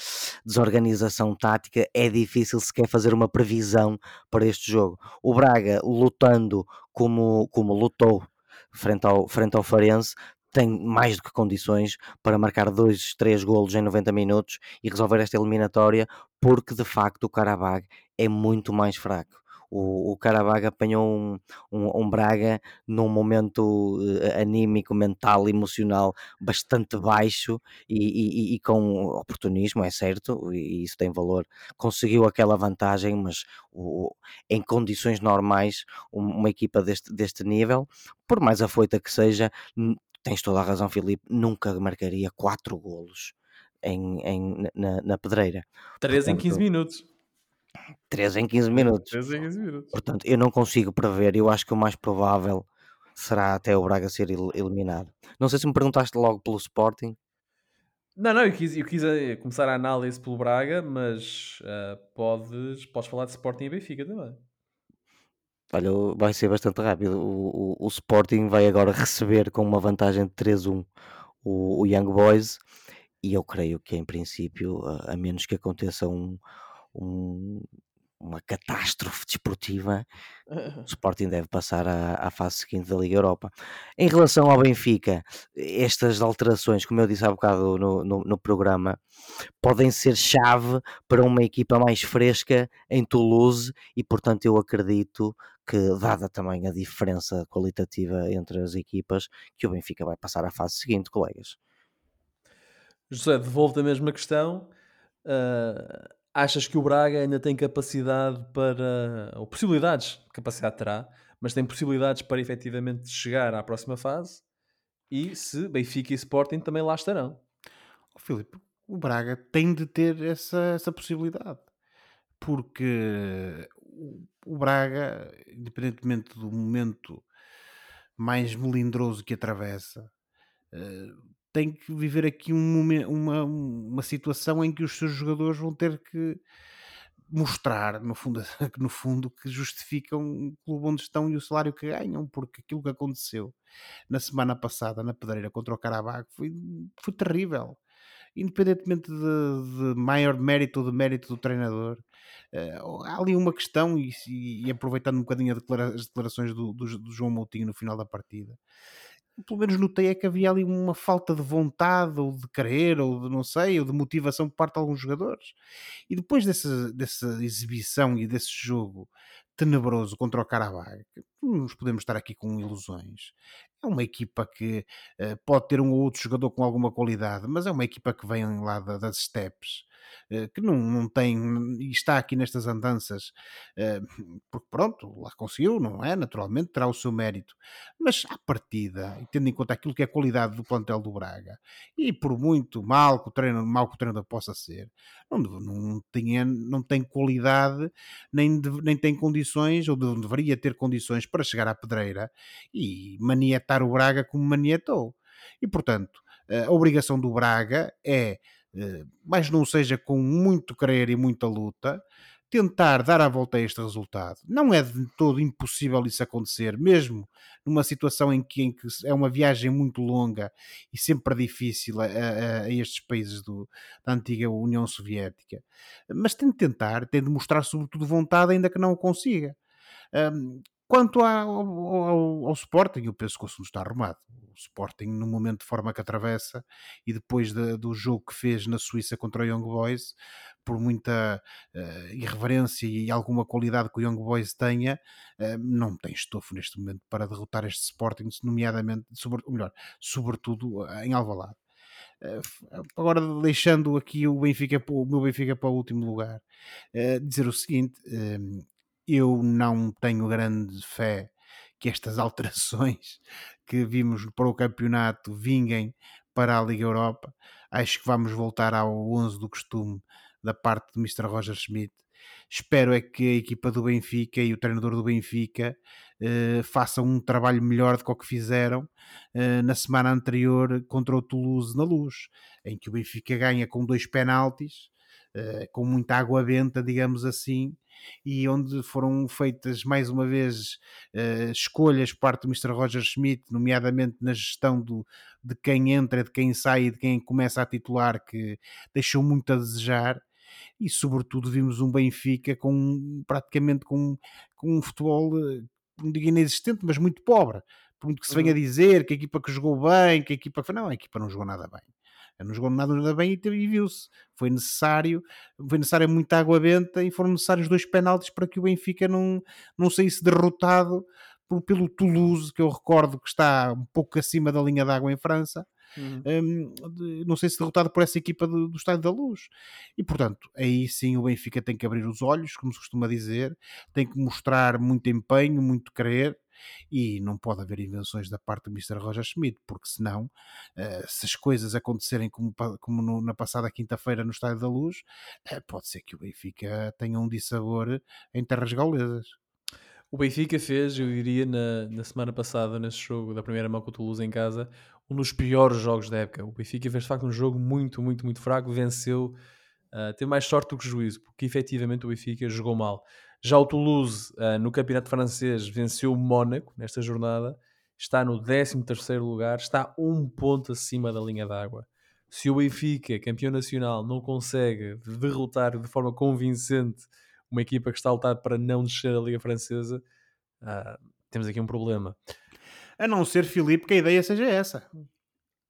desorganização tática é difícil sequer fazer uma previsão para este jogo. O Braga lutando como, como lutou frente ao, frente ao Farense tem mais do que condições para marcar dois, três golos em 90 minutos e resolver esta eliminatória porque de facto o Karabag é muito mais fraco o, o Carabag apanhou um, um, um, Braga num momento uh, anímico, mental, emocional bastante baixo e, e, e, com oportunismo, é certo, e isso tem valor. Conseguiu aquela vantagem, mas o, em condições normais, uma equipa deste, deste nível, por mais afoita que seja, tens toda a razão, Filipe, nunca marcaria quatro golos. Em, em, na, na pedreira. 3 em 15 minutos. 3 em 15 minutos. 3 em 15 minutos. Portanto, eu não consigo prever. Eu acho que o mais provável será até o Braga ser eliminado. Não sei se me perguntaste logo pelo Sporting. Não, não, eu quis, eu quis eh, começar a análise pelo Braga, mas uh, podes, podes falar de Sporting e Benfica também. Olha, vai ser bastante rápido. O, o, o Sporting vai agora receber com uma vantagem de 3-1 o, o Young Boys e eu creio que em princípio, a, a menos que aconteça um, um, uma catástrofe desportiva, o Sporting deve passar à, à, fase seguinte da Liga Europa. Em relação ao Benfica, estas alterações, como eu disse há bocado no, no, no programa, podem ser chave para uma equipa mais fresca em Toulouse e, portanto, eu acredito que, dada também a diferença qualitativa entre as equipas, que o Benfica vai passar à fase seguinte, colegas. José, devolvo a mesma questão. Uh Achas que o Braga ainda tem capacidade para, ou possibilidades, capacidade terá, mas tem possibilidades para efetivamente chegar à próxima fase e se Benfica e Sporting também lá estarão. Oh, Filipe, o Braga tem de ter essa, essa possibilidade porque o Braga, independentemente do momento mais melindroso que atravessa, eh, tem que viver aqui um uma, uma situação em que os seus jogadores vão ter que mostrar, no fundo, no fundo, que justificam o clube onde estão e o salário que ganham, porque aquilo que aconteceu na semana passada na Pedreira contra o Carabag foi, foi terrível. Independentemente de, de maior mérito ou de mérito do treinador, uh, há ali uma questão, e, e, aproveitando um bocadinho as declarações do, do, do João Moutinho no final da partida, pelo menos notei é que havia ali uma falta de vontade, ou de querer, ou de não sei, ou de motivação por parte de alguns jogadores. E depois dessa, dessa exibição e desse jogo tenebroso contra o Carabag, não nos podemos estar aqui com ilusões. É uma equipa que uh, pode ter um ou outro jogador com alguma qualidade, mas é uma equipa que vem lá da, das steps eh, que não, não tem e está aqui nestas andanças, eh, porque pronto, lá conseguiu, não é? Naturalmente terá o seu mérito, mas à partida, tendo em conta aquilo que é a qualidade do plantel do Braga, e por muito mal que o treinador, mal que o treinador possa ser, não, não, tem, não tem qualidade, nem, nem tem condições, ou deveria ter condições para chegar à pedreira e o Braga como manietou. E portanto, a obrigação do Braga é eh, mas não seja com muito querer e muita luta, tentar dar a volta a este resultado. Não é de todo impossível isso acontecer, mesmo numa situação em que, em que é uma viagem muito longa e sempre difícil a, a, a estes países do, da antiga União Soviética. Mas tem de tentar, tem de mostrar sobretudo vontade, ainda que não o consiga. Um, Quanto ao, ao, ao, Sporting, o assunto está arrumado. O Sporting, no momento de forma que atravessa, e depois de, do jogo que fez na Suíça contra o Young Boys, por muita uh, irreverência e alguma qualidade que o Young Boys tenha, uh, não tem estofo neste momento para derrotar este Sporting, nomeadamente, sobre, ou melhor, sobretudo uh, em Alvalade. agora deixando aqui o Benfica, o meu Benfica para o último lugar, dizer o seguinte: eu não tenho grande fé que estas alterações que vimos para o campeonato vinguem para a Liga Europa. Acho que vamos voltar ao 11 do costume da parte do Mr. Roger Schmidt. Espero é que a equipa do Benfica e o treinador do Benfica eh, façam um trabalho melhor do que o que fizeram eh, na semana anterior contra o Toulouse na Luz, em que o Benfica ganha com dois penaltis, eh, com muita água benta, digamos assim, e onde foram feitas mais uma vez uh, escolhas por parte do Mr. Roger Schmidt, nomeadamente na gestão do, de quem entra, de quem sai e de quem começa a titular, que deixou muito a desejar. E sobretudo vimos um Benfica com praticamente com, com um futebol, eh, não digo inexistente, mas muito pobre. Por muito que se venha a uhum. dizer que a equipa que jogou bem, que a equipa que. Não, a equipa não jogou nada bem não jogou nada, nada bem e, e viu-se. Foi necessário, foi necessária muita água benta e foram necessários dois penaltis para que o Benfica não, não saísse derrotado por, pelo Toulouse, que eu recordo que está um pouco acima da linha d'água em França. Uhum. Um, não sei se derrotado por essa equipa do, do Estádio da Luz. E portanto, aí sim o Benfica tem que abrir os olhos, como se costuma dizer, tem que mostrar muito empenho, muito querer e não pode haver invenções da parte do Mr. Roger Schmidt, porque senão, uh, se as coisas acontecerem como, como no, na passada quinta-feira no Estádio da Luz, uh, pode ser que o Benfica tenha um dissabor em terras gaulesas. O Benfica fez, eu diria, na, na semana passada, nesse jogo da primeira mão com o Toulouse em casa, um dos piores jogos da época. O Benfica fez de facto um jogo muito, muito, muito fraco, venceu, uh, teve mais sorte do que juízo, porque efetivamente o Benfica jogou mal. Já o Toulouse, uh, no campeonato francês, venceu o Mónaco nesta jornada, está no 13º lugar, está um ponto acima da linha d'água. Se o Benfica, campeão nacional, não consegue derrotar de forma convincente uma equipa que está a lutar para não descer da Liga Francesa, uh, temos aqui um problema. A não ser, Filipe, que a ideia seja essa.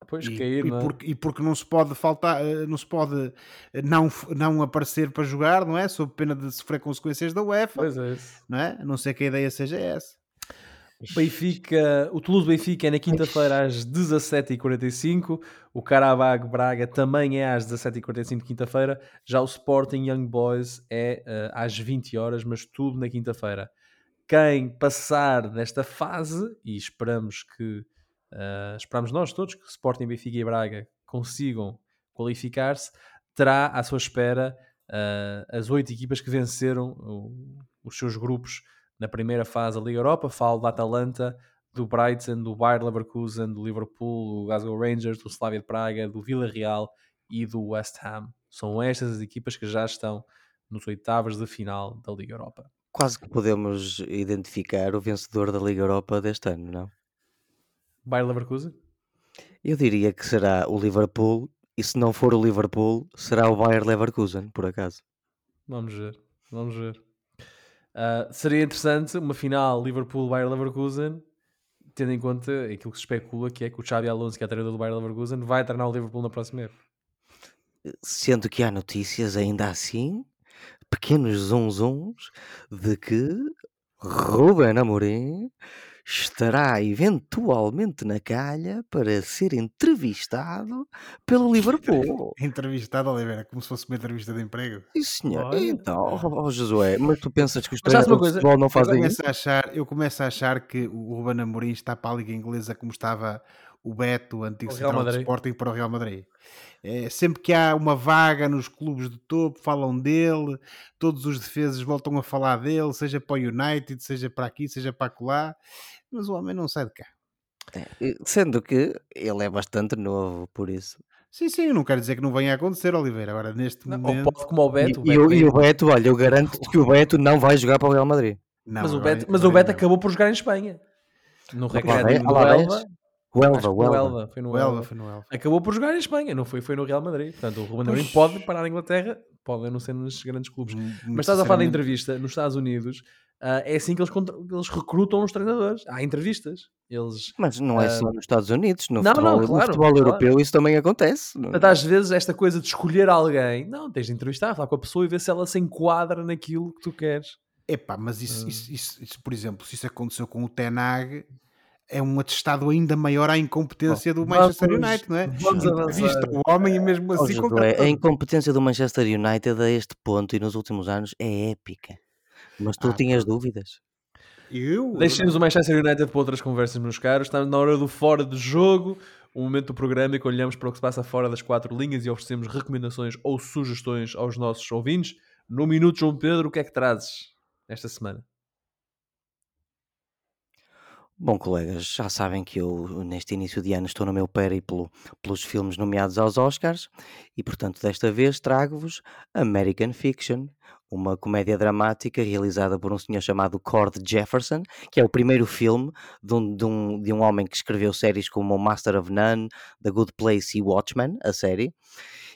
Pois, e, cair, e, não é? porque, e porque não se pode faltar, eh, não se pode eh, não, não aparecer para jogar, não é? Sob pena de sofrer consequências da UEFA. Pois é. Não é? A não ser que a ideia seja essa. Benfica, o Toulouse Benfica é na quinta-feira às 17h45, o Carabag Braga também é às 17h45 quinta-feira, já o Sporting Young Boys é uh, às 20 horas, mas tudo na quinta-feira. Quem passar nesta fase, e esperamos que uh, esperamos nós todos que Sporting, Benfica e Braga consigam qualificar-se, terá à sua espera uh, as oito equipas que venceram o, os seus grupos na primeira fase da Liga Europa. Falo da Atalanta, do Brighton, do Bayer Leverkusen, do Liverpool, do Glasgow Rangers, do Slavia de Praga, do Villarreal e do West Ham. São estas as equipas que já estão nos oitavos de final da Liga Europa. Quase que podemos identificar o vencedor da Liga Europa deste ano, não? Bayer Leverkusen? Eu diria que será o Liverpool, e se não for o Liverpool, será o Bayer Leverkusen, por acaso. Vamos ver, vamos ver. Uh, seria interessante uma final Liverpool-Bayer Leverkusen tendo em conta aquilo que se especula que é que o Xabi Alonso, que é treinador do Bayern Leverkusen, vai treinar o Liverpool na próxima época. Sendo que há notícias ainda assim, pequenos zunzuns, de que Ruben Amorim estará eventualmente na calha para ser entrevistado pelo Liverpool. Entrevistado, Oliveira, como se fosse uma entrevista de emprego. Sim, senhor. Olha. Então, ó Josué, mas tu pensas que os treinadores de coisa? futebol não Eu fazem isso? começo, a achar, eu começo a achar que o Ruben Amorim está para a Liga Inglesa como estava o Beto, o antigo O central do. Sporting, para o Real Madrid. É, sempre que há uma vaga nos clubes de topo, falam dele, todos os defesas voltam a falar dele, seja para o United, seja para aqui, seja para acolá, mas o homem não sai de cá. É, Sendo que ele é bastante novo, por isso. Sim, sim, eu não quero dizer que não venha a acontecer, Oliveira. Agora, neste Não, ou momento. pode como o E, Beto. e o, e o Beto, olha, eu garanto que o Beto não vai jogar para o Real Madrid. Não, mas o Beto, mas o Beto acabou por jogar em Espanha. No vai- do. O Elva, o foi no Elva. Elva. Foi no O Elva Elva. foi no Elva. Acabou por jogar em Espanha, não foi, foi no Real Madrid. Portanto, o Ruben Amorim pode parar na Inglaterra, pode não ser nos grandes clubes. Mas estás a falar da entrevista nos Estados Unidos, ah, é assim que eles, eles recrutam os treinadores. Há entrevistas. Eles, Mas não é só nos Estados Unidos, no não, futebol, não, no claro, futebol claro. europeu isso também acontece. portanto, às vezes, esta coisa de escolher alguém, não, tens de entrevistar, falar com a pessoa e ver se ela se enquadra naquilo que tu queres. Epá, mas Ah. isso, isso, isso- isso, por exemplo, se isso aconteceu com o Tenag, é um atestado ainda maior à incompetência do Manchester vamos- United, não é? vamos avançar. o homem e mesmo assim Josué, contratou. a incompetência do Manchester United a este ponto e nos últimos anos é épica. Mas tu Ah, tinhas dúvidas? Eu? Deixem-nos o Manchester United para outras conversas, meus caros. Estamos na hora do fora de jogo, o momento do programa em que olhamos para o que se passa fora das quatro linhas e oferecemos recomendações ou sugestões aos nossos ouvintes. No minuto, João Pedro, o que é que trazes esta semana? Bom, colegas, já sabem que eu, neste início de ano, estou no meu périplo pelos filmes nomeados aos Oscars e, portanto, desta vez trago-vos American Fiction, uma comédia dramática realizada por um senhor chamado Cord Jefferson, que é o primeiro filme de um, de um, de um homem que escreveu séries como Master of None, The Good Place e Watchmen, a série.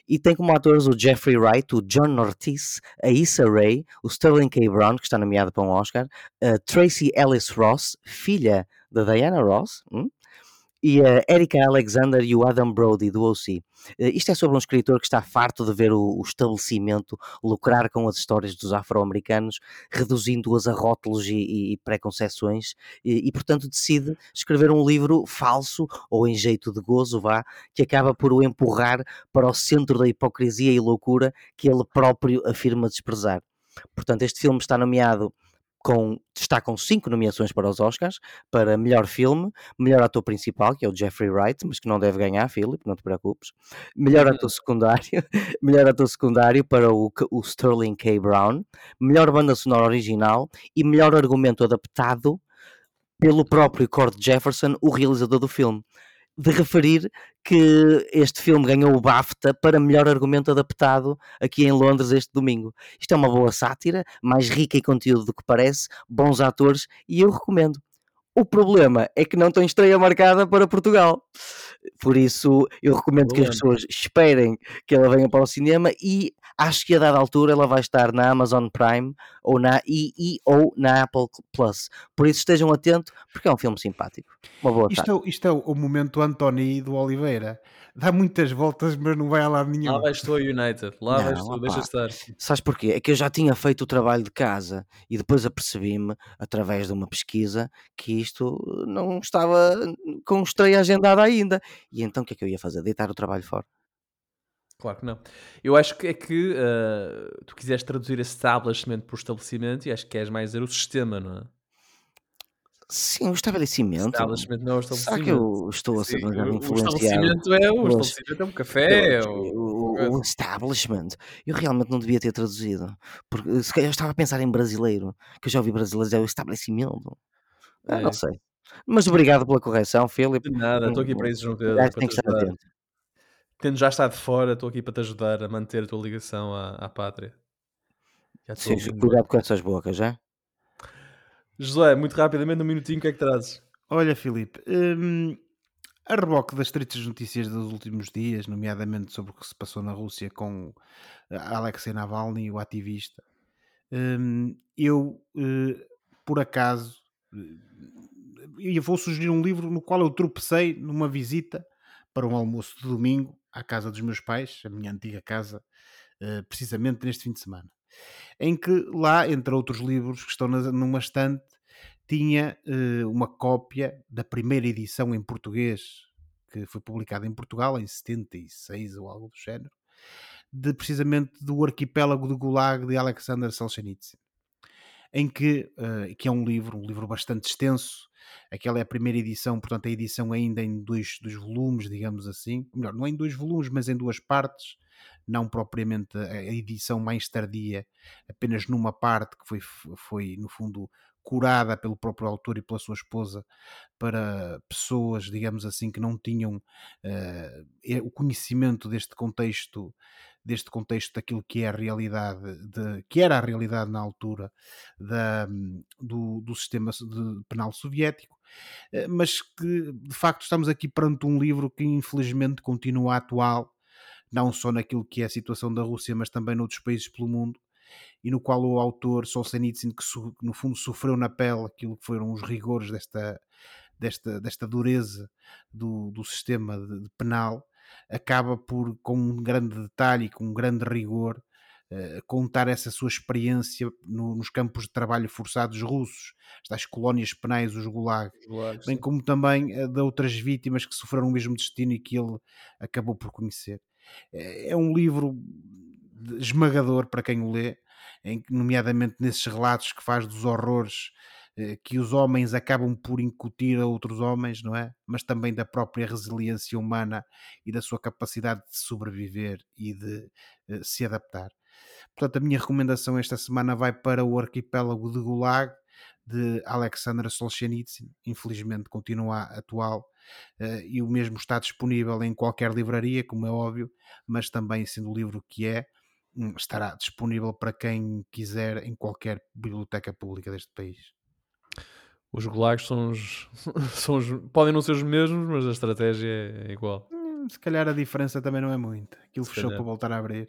E tem como atores o Jeffrey Wright, o John Ortiz, a Issa Rae, o Sterling K. Brown, que está nomeado para um Oscar, a Tracy Ellis Ross, filha da Diana Ross, hum? E a Erika Alexander e o Adam Brody do OC. Eh, Isto é sobre um escritor que está farto de ver o, o estabelecimento lucrar com as histórias dos afro-americanos, reduzindo-as a rótulos e, e, preconceções, e, e, portanto decide escrever um livro falso, ou em jeito de gozo, vá, que acaba por o empurrar para o centro da hipocrisia e loucura que ele próprio afirma desprezar. Portanto, este filme está nomeado com, está com cinco nomeações para os Oscars, para melhor filme, melhor ator principal, que é o Jeffrey Wright, mas que não deve ganhar, Philip, não te preocupes. Melhor ator secundário, melhor ator secundário para o, o Sterling K. Brown, melhor banda sonora original e melhor argumento adaptado pelo próprio Cord Jefferson, o realizador do filme. De referir que este filme ganhou o BAFTA para melhor argumento adaptado aqui em Londres este domingo. Isto é uma boa sátira, mais rica em conteúdo do que parece, bons atores e eu recomendo. O problema é que não tem estreia marcada para Portugal. Por isso, eu recomendo que as pessoas esperem que ela venha para o cinema e acho que a dada altura ela vai estar na Amazon Prime ou na e, e- ou na Apple Plus. Por isso estejam atentos, porque é um filme simpático. Uma boa tarde. Isto é, o- isto é o momento Antoni do Oliveira. Dá muitas voltas, mas não vai a lado nenhum. Lá vais tu a United, lá Não, vais tu, opá. deixa estar. Sabes porquê? É que eu já tinha feito o trabalho de casa e depois apercebi-me, através de uma pesquisa, que isto não estava com estreia agendada ainda. E então o que é que eu ia fazer? Deitar o trabalho fora. Claro que não. Eu acho que é que ah, tu quiseste traduzir establishment por estabelecimento e acho que queres mais dizer o sistema, não é? Sim, o estabelecimento. Establishment não é o Será estabelecimento. que eu estou a ser Sim, demasiado o- o influenciado? estabelecimento é o estabelecimento é um café. é pelos- o- o, o establishment. Eu realmente não devia ter traduzido. Porque se calhar eu estava a pensar em brasileiro, que eu já ouvi brasileiros dizer o estabelecimento. Ah, É. Não sei. Mas obrigado pela correção, Filipe. De nada, estou aqui para isso, João Pedro. Tem te que estar atento. Tendo já estado fora, estou aqui para te ajudar a manter a tua ligação à, à pátria. Sim, cuidado com essas bocas, já? Josué, muito rapidamente, um minutinho, o que é que trazes? Olha, Filipe, hum, a reboque das tristes notícias dos últimos dias, nomeadamente sobre o que se passou na Rússia com eh, Alexei Navalny, o ativista, hum, eu, eh, por acaso, eh, e vou sugerir um livro no qual eu tropecei numa visita para um almoço de domingo à casa dos meus pais, a minha antiga casa, uh, precisamente neste fim de semana. Em que lá, entre outros livros que estão numa estante, tinha uh, uma cópia da primeira edição em português, que foi publicada em Portugal em 76 ou algo do género, de precisamente do arquipélago de Gulag de Alexander Solzhenitsyn em que, uh, que é um livro, um livro bastante extenso. Aquela é a primeira edição, portanto, a edição ainda em dois, dois volumes, digamos assim. Melhor, não é em dois volumes, mas em duas partes. Não propriamente a edição mais tardia, apenas numa parte que foi, foi no fundo, curada pelo próprio autor e pela sua esposa para pessoas, digamos assim, que não tinham uh, o conhecimento deste contexto deste contexto daquilo que é a realidade, de, que era a realidade na altura da, do, do sistema penal soviético, eh, mas que de facto estamos aqui perante um livro que infelizmente continua atual, não só naquilo que é a situação da Rússia, mas também noutros países pelo mundo, e no qual o autor Solzhenitsyn, que no fundo sofreu na pele aquilo que foram os rigores desta, desta, desta dureza do, do sistema de, de penal, acaba por, com um grande detalhe e com um grande rigor, uh, contar essa sua experiência no, nos campos de trabalho forçados russos, estas colónias penais, os gulags, Gulag, bem como também uh, de outras vítimas que sofreram o mesmo destino e que ele acabou por conhecer. É, é um livro esmagador para quem o lê, em, nomeadamente nesses relatos que faz dos horrores que os homens acabam por incutir a outros homens, não é? Mas também da própria resiliência humana e da sua capacidade de sobreviver e de uh, se adaptar. Portanto, a minha recomendação esta semana vai para o arquipélago de Gulag de Alexander Solzhenitsyn, infelizmente continua atual uh, e o mesmo está disponível em qualquer livraria, como é óbvio, mas também sendo o livro que é, hum, estará disponível para quem quiser em qualquer biblioteca pública deste país. Os gulags são os, são os, podem não ser os mesmos, mas a estratégia é igual. Hum, se calhar a diferença também não é muita. Aquilo Se fechou calhar. para voltar a abrir.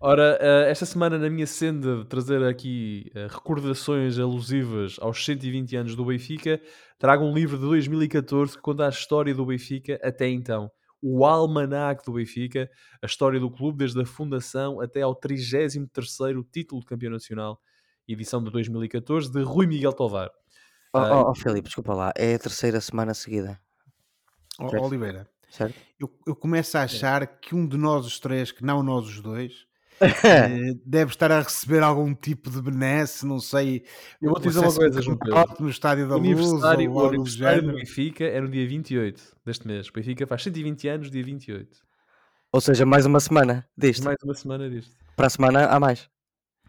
Ora, eh, esta semana na minha senda de trazer aqui eh, recordações alusivas aos 120 anos do Benfica, trago um livro de 2014 que conta a história do Benfica até então. O Almanac do Benfica, a história do clube desde a fundação até ao 33º título de campeão nacional, edição de 2014, de Rui Miguel Tovar. Oh, oh, oh, Filipe, desculpa lá, é a terceira semana seguida. Oh, Oliveira, certo? Eu, eu começo a achar que um de nós os três, que não nós os dois, eh, deve estar a receber algum tipo de benesse, não sei. Eu vou te dizer uma coisa, João No estádio da o Luz. Aniversário, o aniversário do Benfica é no dia 28 deste mês. O Benfica faz 120 anos, dia 28. Ou seja, mais uma semana disto. Mais uma semana disto. Para a semana há mais.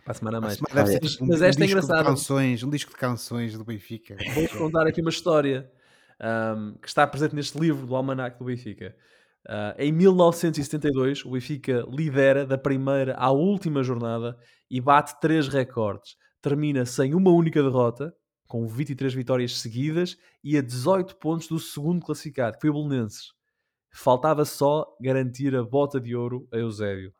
Para a semana a mais. Semana deve ser um, Mas esta um é engraçada. Canções, um disco de canções do Benfica. Vou contar aqui uma história um, que está presente neste livro do Almanac do Benfica. Uh, em 1972, o Benfica lidera da primeira à última jornada e bate três recordes. Termina sem uma única derrota, com 23 vitórias seguidas e a 18 pontos do segundo classificado, que foi o Belenenses. Faltava só garantir a bota de ouro a Eusébio.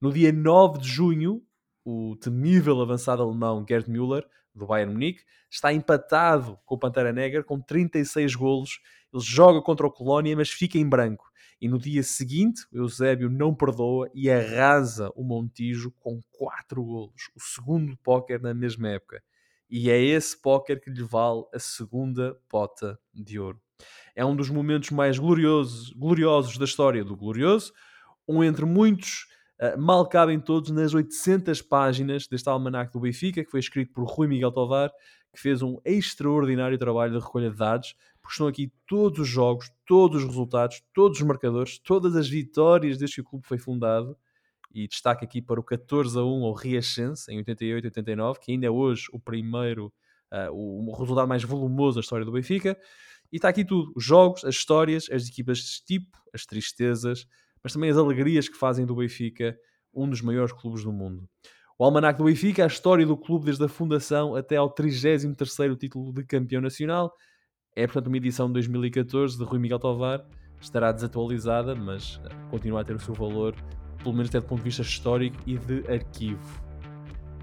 No dia 9 de junho, o temível avançado alemão Gerd Müller, do Bayern Munique, está empatado com o Pantera Negra com 36 golos. Ele joga contra o Colónia, mas fica em branco. E no dia seguinte, o Eusébio não perdoa e arrasa o Montijo com 4 golos. O segundo póquer na mesma época. E é esse póquer que lhe vale a segunda pota de ouro. É um dos momentos mais gloriosos, gloriosos da história do Glorioso, um entre muitos Uh, mal cabem todos nas 800 páginas deste almanac do Benfica, que foi escrito por Rui Miguel Tovar, que fez um extraordinário trabalho de recolha de dados, porque estão aqui todos os jogos, todos os resultados, todos os marcadores, todas as vitórias desde que o clube foi fundado, e destaque aqui para o 14 a 1 ao Riachense, em 88 e 89, que ainda é hoje o primeiro, uh, o resultado mais volumoso da história do Benfica, e está aqui tudo, os jogos, as histórias, as equipas de tipo, as tristezas, mas também as alegrias que fazem do Benfica um dos maiores clubes do mundo. O Almanac do Benfica, a história do clube desde a fundação até ao 33º título de campeão nacional. É, portanto, uma edição de 2014 de Rui Miguel Tovar. Estará desatualizada, mas continua a ter o seu valor, pelo menos até do ponto de vista histórico e de arquivo.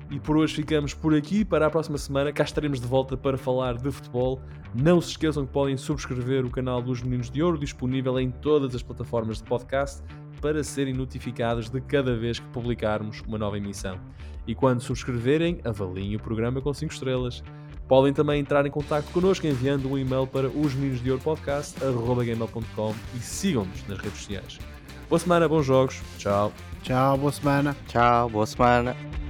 E por hoje ficamos por aqui. Para a próxima semana, cá estaremos de volta para falar de futebol. Não se esqueçam que podem subscrever o canal dos Meninos de Ouro, disponível em todas as plataformas de podcast, para serem notificados de cada vez que publicarmos uma nova emissão. E quando subscreverem, avaliem o programa com 5 estrelas. Podem também entrar em contato connosco enviando um e-mail para osmeninosdeouropodcast.com e sigam-nos nas redes sociais. Boa semana, bons jogos. Tchau. Tchau, boa semana. Tchau, boa semana.